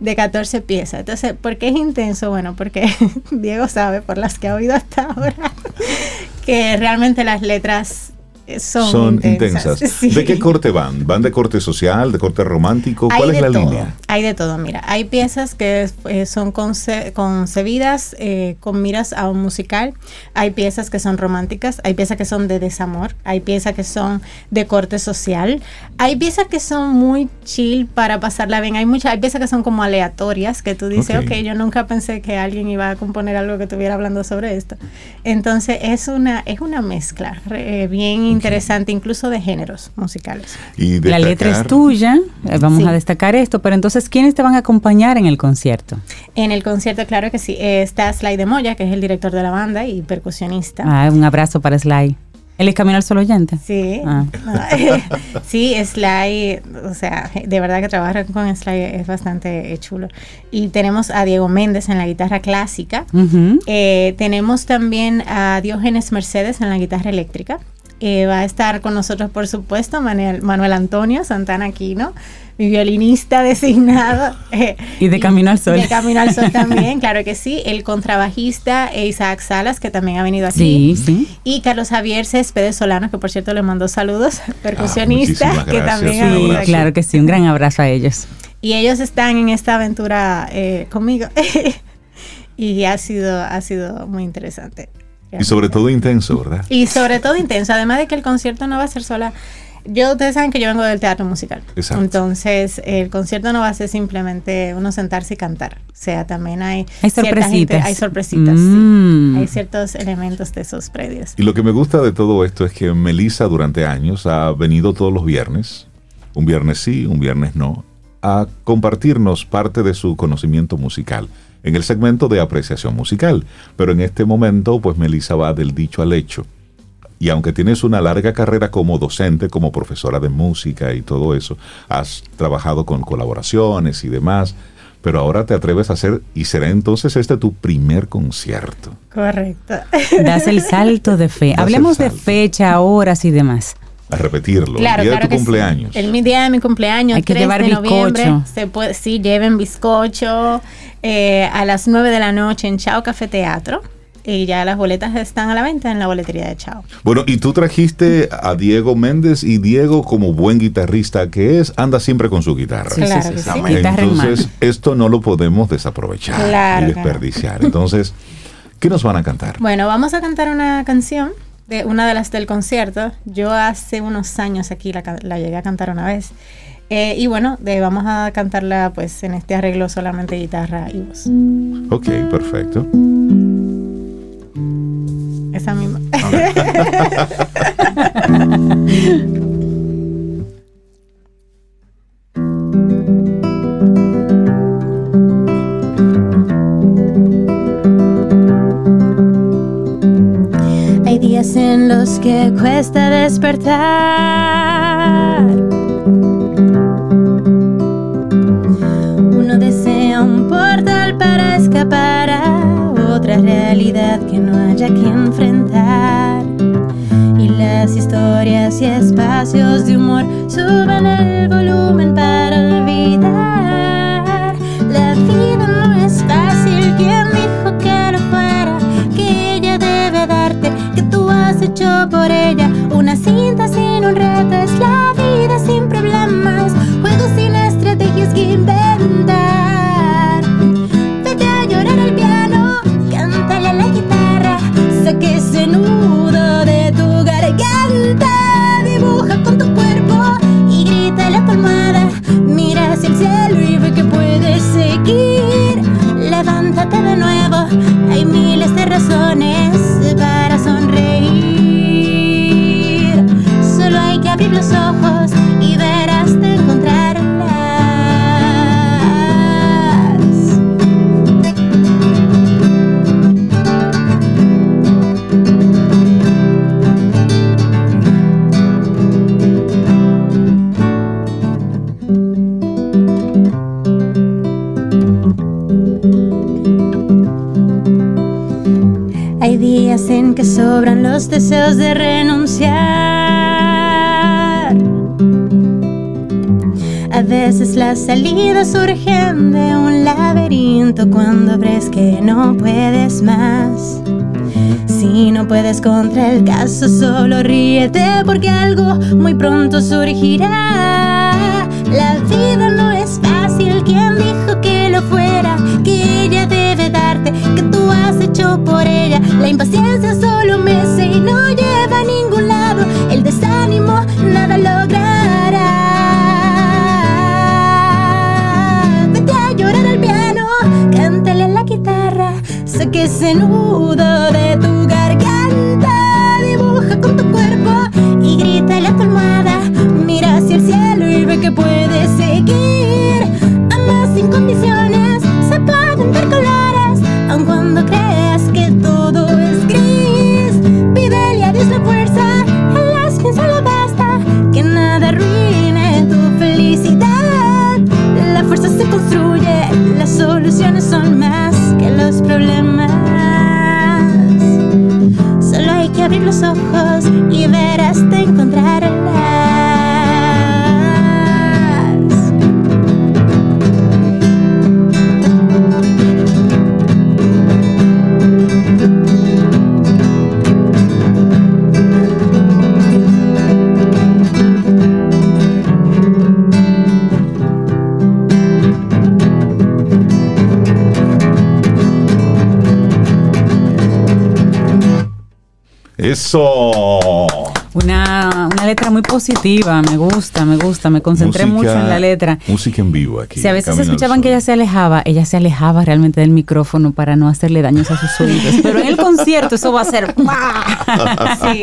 de 14 piezas. Entonces, ¿por qué es intenso? Bueno, porque (laughs) Diego sabe, por las que ha oído hasta ahora, (laughs) que realmente las letras eh, son, Son intensas. (laughs) Sí. ¿De qué corte van? ¿Van de corte social, de corte romántico? Hay ¿Cuál es de la todo, línea? Hay de todo, mira. Hay piezas que eh, son conce- concebidas eh, con miras a un musical. Hay piezas que son románticas. Hay piezas que son de desamor. Hay piezas que son de corte social. Hay piezas que son muy chill para pasarla bien. Hay muchas, hay piezas que son como aleatorias que tú dices, Ok. ok, yo nunca pensé que alguien iba a componer algo que estuviera hablando sobre esto. Entonces es una, es una mezcla eh, bien interesante, incluso de géneros musicales. Y La letra es tuya, eh, vamos Sí. a destacar esto, pero entonces, ¿quiénes te van a acompañar en el concierto? En el concierto, claro que sí. eh, Está Sly de Moya, que es el director de la banda y percusionista. Ah, un abrazo para Sly. ¿Él es Camino al Sol oyente? Sí. Ah. (laughs) sí, Sly, o sea, de verdad que trabajar con Sly es bastante eh, chulo. Y tenemos a Diego Méndez en la guitarra clásica. Ujú. Eh, tenemos también a Diógenes Mercedes en la guitarra eléctrica. Eh, va a estar con nosotros, por supuesto, Manuel, Manuel Antonio Santana Aquino, mi violinista designado. (laughs) eh, Y de Camino al Sol. De Camino al Sol también, (laughs) claro que sí. El contrabajista Isaac Salas, que también ha venido aquí. Sí, sí. Y Carlos Javier Céspedes Solano, que por cierto le mandó saludos, (laughs) percusionista, muchísimas que también ha venido aquí. Claro que sí, un gran abrazo a ellos. Y ellos están en esta aventura eh, conmigo. y ha sido, ha sido muy interesante. Y sobre todo intenso, ¿verdad? Y sobre todo intenso, además de que el concierto no va a ser sola yo, ustedes saben que yo vengo del teatro musical. Exacto. Entonces, el concierto no va a ser simplemente uno sentarse y cantar. O sea, también hay, hay sorpresitas. hay sorpresitas, mm. Hay ciertos elementos de esos predios. Y lo que me gusta de todo esto es que Melissa durante años ha venido todos los viernes, un viernes sí, un viernes no, a compartirnos parte de su conocimiento musical en el segmento de apreciación musical. Pero en este momento, pues Melissa va del dicho al hecho. Y aunque tienes una larga carrera como docente, como profesora de música y todo eso, has trabajado con colaboraciones y demás, pero ahora te atreves a hacer y será entonces este tu primer concierto. Correcto. Das el salto de fe. Hablemos de fecha, horas y demás a repetirlo. el día de tu cumpleaños. El día de mi cumpleaños, Hay que llevar de bizcocho. Se puede, sí, lleven bizcocho eh, a las 9 de la noche en Chao Café Teatro. Y ya las boletas están a la venta en la boletería de Chao. Bueno, y tú trajiste a Diego Méndez y Diego, como buen guitarrista que es, anda siempre con su guitarra. claro sí, Entonces, esto no lo podemos desaprovechar y desperdiciar. Entonces, ¿qué nos van a cantar? Bueno, vamos a cantar una canción de una de las del concierto. Yo hace unos años aquí la, llegué a cantar una vez. Eh, y bueno, de, vamos a cantarla pues en este arreglo solamente guitarra y voz. Ok, perfecto. Esa misma. en los que cuesta despertar. Realidad que no haya que enfrentar. Y las historias y espacios de humor suben el volumen para olvidar. La vida no es fácil, quien dijo que lo fuera, que ella debe darte hecho por ella. Una cinta sin un reto es la vida sin problemas. Juegos sin estrategias que inventar. Renunciar A veces las salidas surgen de un laberinto cuando ves que no puedes más. Si no puedes contra el caso, solo ríete porque algo muy pronto surgirá. La vida no es fácil, quien dijo que lo fuera? Que ella debe por ella. La impaciencia solo mece y no lleva a ningún lado. El desánimo nada logrará. que ese nudo de tu garganta dibuja con tu cuerpo y grita la tu almohada. Mira hacia el cielo y ve que puedes seguir. Eso. Una, una letra muy positiva, me gusta, me gusta, me concentré Música- mucho en la letra. Música en vivo aquí. Si a veces escuchaban que ella se alejaba, ella se alejaba realmente del micrófono para no hacerle daños a sus oídos. Pero en el concierto eso va a ser. (laughs) Sí.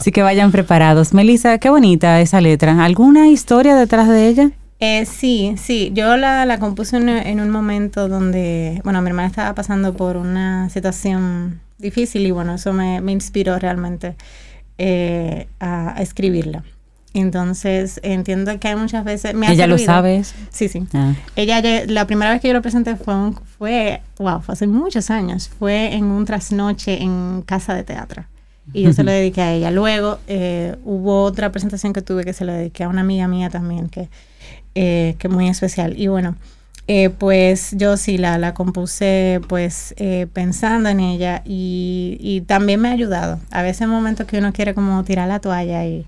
Así que vayan preparados. Melissa, qué bonita esa letra. ¿Alguna historia detrás de ella? Eh, sí, sí. Yo la, la compuse en, en un momento donde, bueno, mi hermana estaba pasando por una situación difícil y bueno, eso me, me inspiró realmente eh, a, a escribirla. Entonces, entiendo que hay muchas veces... Me ¿Ella lo servido. sabe eso? Sí, sí. Ah. Ella, la primera vez que yo lo presenté fue, un- fue, wow, fue hace muchos años. Fue en un trasnoche en casa de teatro. Y yo se lo (laughs) dediqué a ella. Luego eh, hubo otra presentación que tuve que se lo dediqué a una amiga mía también, que, eh, que muy especial. Y bueno, eh, pues yo sí la, la compuse pues eh, pensando en ella y, y también me ha ayudado. A veces en momentos que uno quiere como tirar la toalla y,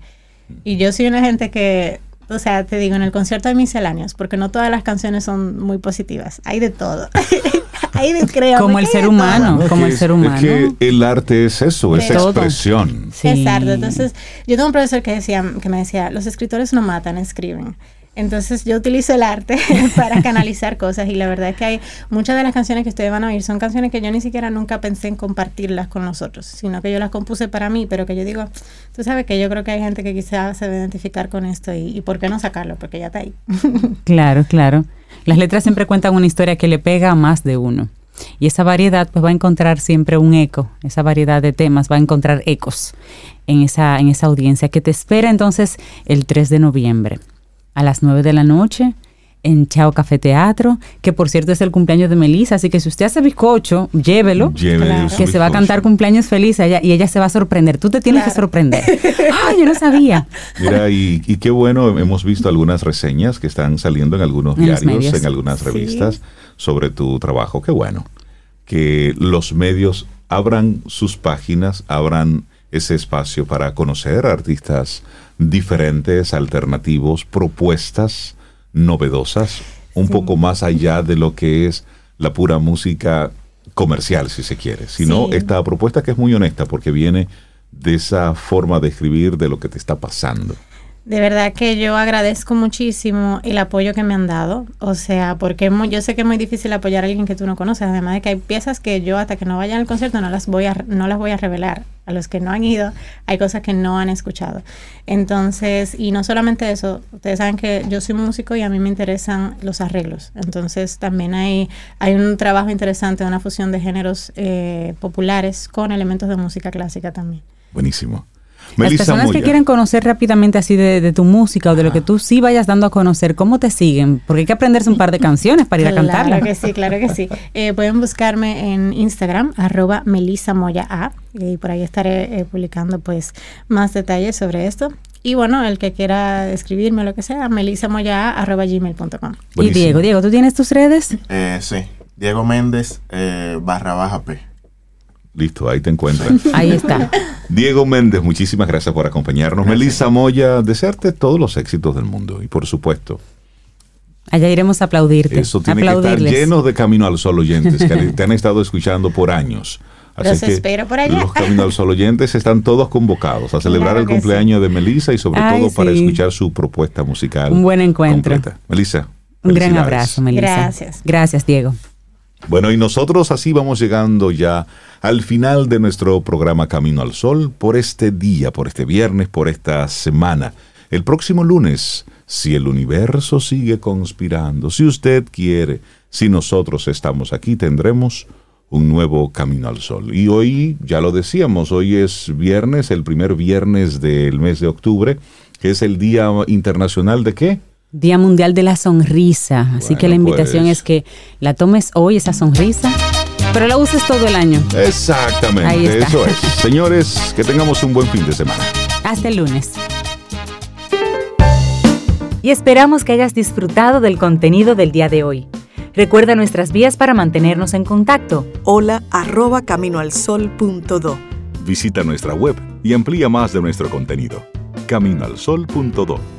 y yo soy una gente que, o sea, te digo, en el concierto hay misceláneos, porque no todas las canciones son muy positivas. Hay de todo. (laughs) hay de créame, Como el ser todo. humano, como que el ser humano. Es que el arte es eso, es todo. expresión. Exacto. Entonces, yo tengo un profesor que decía, que me decía, los escritores no matan, escriben. Entonces yo utilizo el arte (laughs) para canalizar cosas y la verdad es que hay muchas de las canciones que ustedes van a oír son canciones que yo ni siquiera nunca pensé en compartirlas con nosotros, sino que yo las compuse para mí, pero que yo digo, tú sabes que yo creo que hay gente que quizás se va identificar con esto y, y ¿por qué no sacarlo? Porque ya está ahí. (laughs) Claro, claro. Las letras siempre cuentan una historia que le pega a más de uno. Y esa variedad pues va a encontrar siempre un eco, esa variedad de temas va a encontrar ecos en esa, en esa audiencia que te espera entonces el 3 de noviembre a las 9 de la noche en Chao Café Teatro, que por cierto es el cumpleaños de Melissa, así que si usted hace bizcocho, llévelo, Claro. su que se va a cantar cumpleaños feliz a ella, y ella se va a sorprender. Tú te tienes que sorprender. (laughs) ¡Ay, yo no sabía! Mira, y, y qué bueno, hemos visto algunas reseñas que están saliendo en algunos En diarios, en algunas Sí. revistas sobre tu trabajo. Qué bueno. Que los medios abran sus páginas, abran ese espacio para conocer artistas diferentes, alternativos, propuestas novedosas, un poco más allá de lo que es la pura música comercial, si se quiere, sino Sí. esta propuesta que es muy honesta porque viene de esa forma de escribir de lo que te está pasando. De verdad que yo agradezco muchísimo el apoyo que me han dado. O sea, porque yo sé que es muy difícil apoyar a alguien que tú no conoces. Además de que hay piezas que yo hasta que no vayan al concierto no las voy a, no las voy a revelar. A los que no han ido, hay cosas que no han escuchado. Entonces, y no solamente eso, ustedes saben que yo soy músico y a mí me interesan los arreglos. Entonces, también hay, hay un trabajo interesante, una fusión de géneros eh, populares con elementos de música clásica también. Buenísimo. Las personas que quieren conocer rápidamente así de, de tu música o de lo que tú sí vayas dando a conocer, ¿cómo te siguen? Porque hay que aprenderse un par de canciones para ir a cantarlas. Claro que sí, claro que sí. Eh, pueden buscarme en Instagram, arroba Melissa Moya A, y por ahí estaré eh, publicando pues más detalles sobre esto. Y bueno, el que quiera escribirme o lo que sea, melisamoya arroba gmail.com. Y Diego, Diego, ¿tú tienes tus redes? Eh, sí. Diego Méndez, eh, barra baja P. Listo, ahí te encuentran. Ahí (laughs) está. Diego Méndez, muchísimas gracias por acompañarnos. Melissa Moya, desearte todos los éxitos del mundo. Y por supuesto, Allá iremos a aplaudirte. eso tiene que estar aplaudirles. lleno de Camino al Sol oyentes que (laughs) te han estado escuchando por años. Los espero por allá. Los Camino al Sol oyentes están todos convocados a celebrar Claro el cumpleaños de Melissa y sobre Ay, todo para escuchar su propuesta musical. Un buen encuentro. completa. Melissa. Un gran abrazo, Melissa. Gracias. Gracias, Diego. Bueno, y nosotros así vamos llegando ya al final de nuestro programa Camino al Sol por este día, por este viernes, por esta semana. El próximo lunes, si el universo sigue conspirando, si usted quiere, si nosotros estamos aquí, tendremos un nuevo Camino al Sol. Y hoy, ya lo decíamos, hoy es viernes, el primer viernes del mes de octubre, que es el Día Internacional de qué? Día Mundial de la Sonrisa. Así que la invitación pues. es que la tomes hoy, esa sonrisa, pero la uses todo el año. Ahí Exactamente, está. eso es. (laughs) Señores, que tengamos un buen fin de semana. Hasta el lunes. y esperamos que hayas disfrutado del contenido del día de hoy. Recuerda nuestras vías para mantenernos en contacto. Hola arroba caminoalsol.do. Visita nuestra web y amplía más de nuestro contenido. Caminoalsol.do.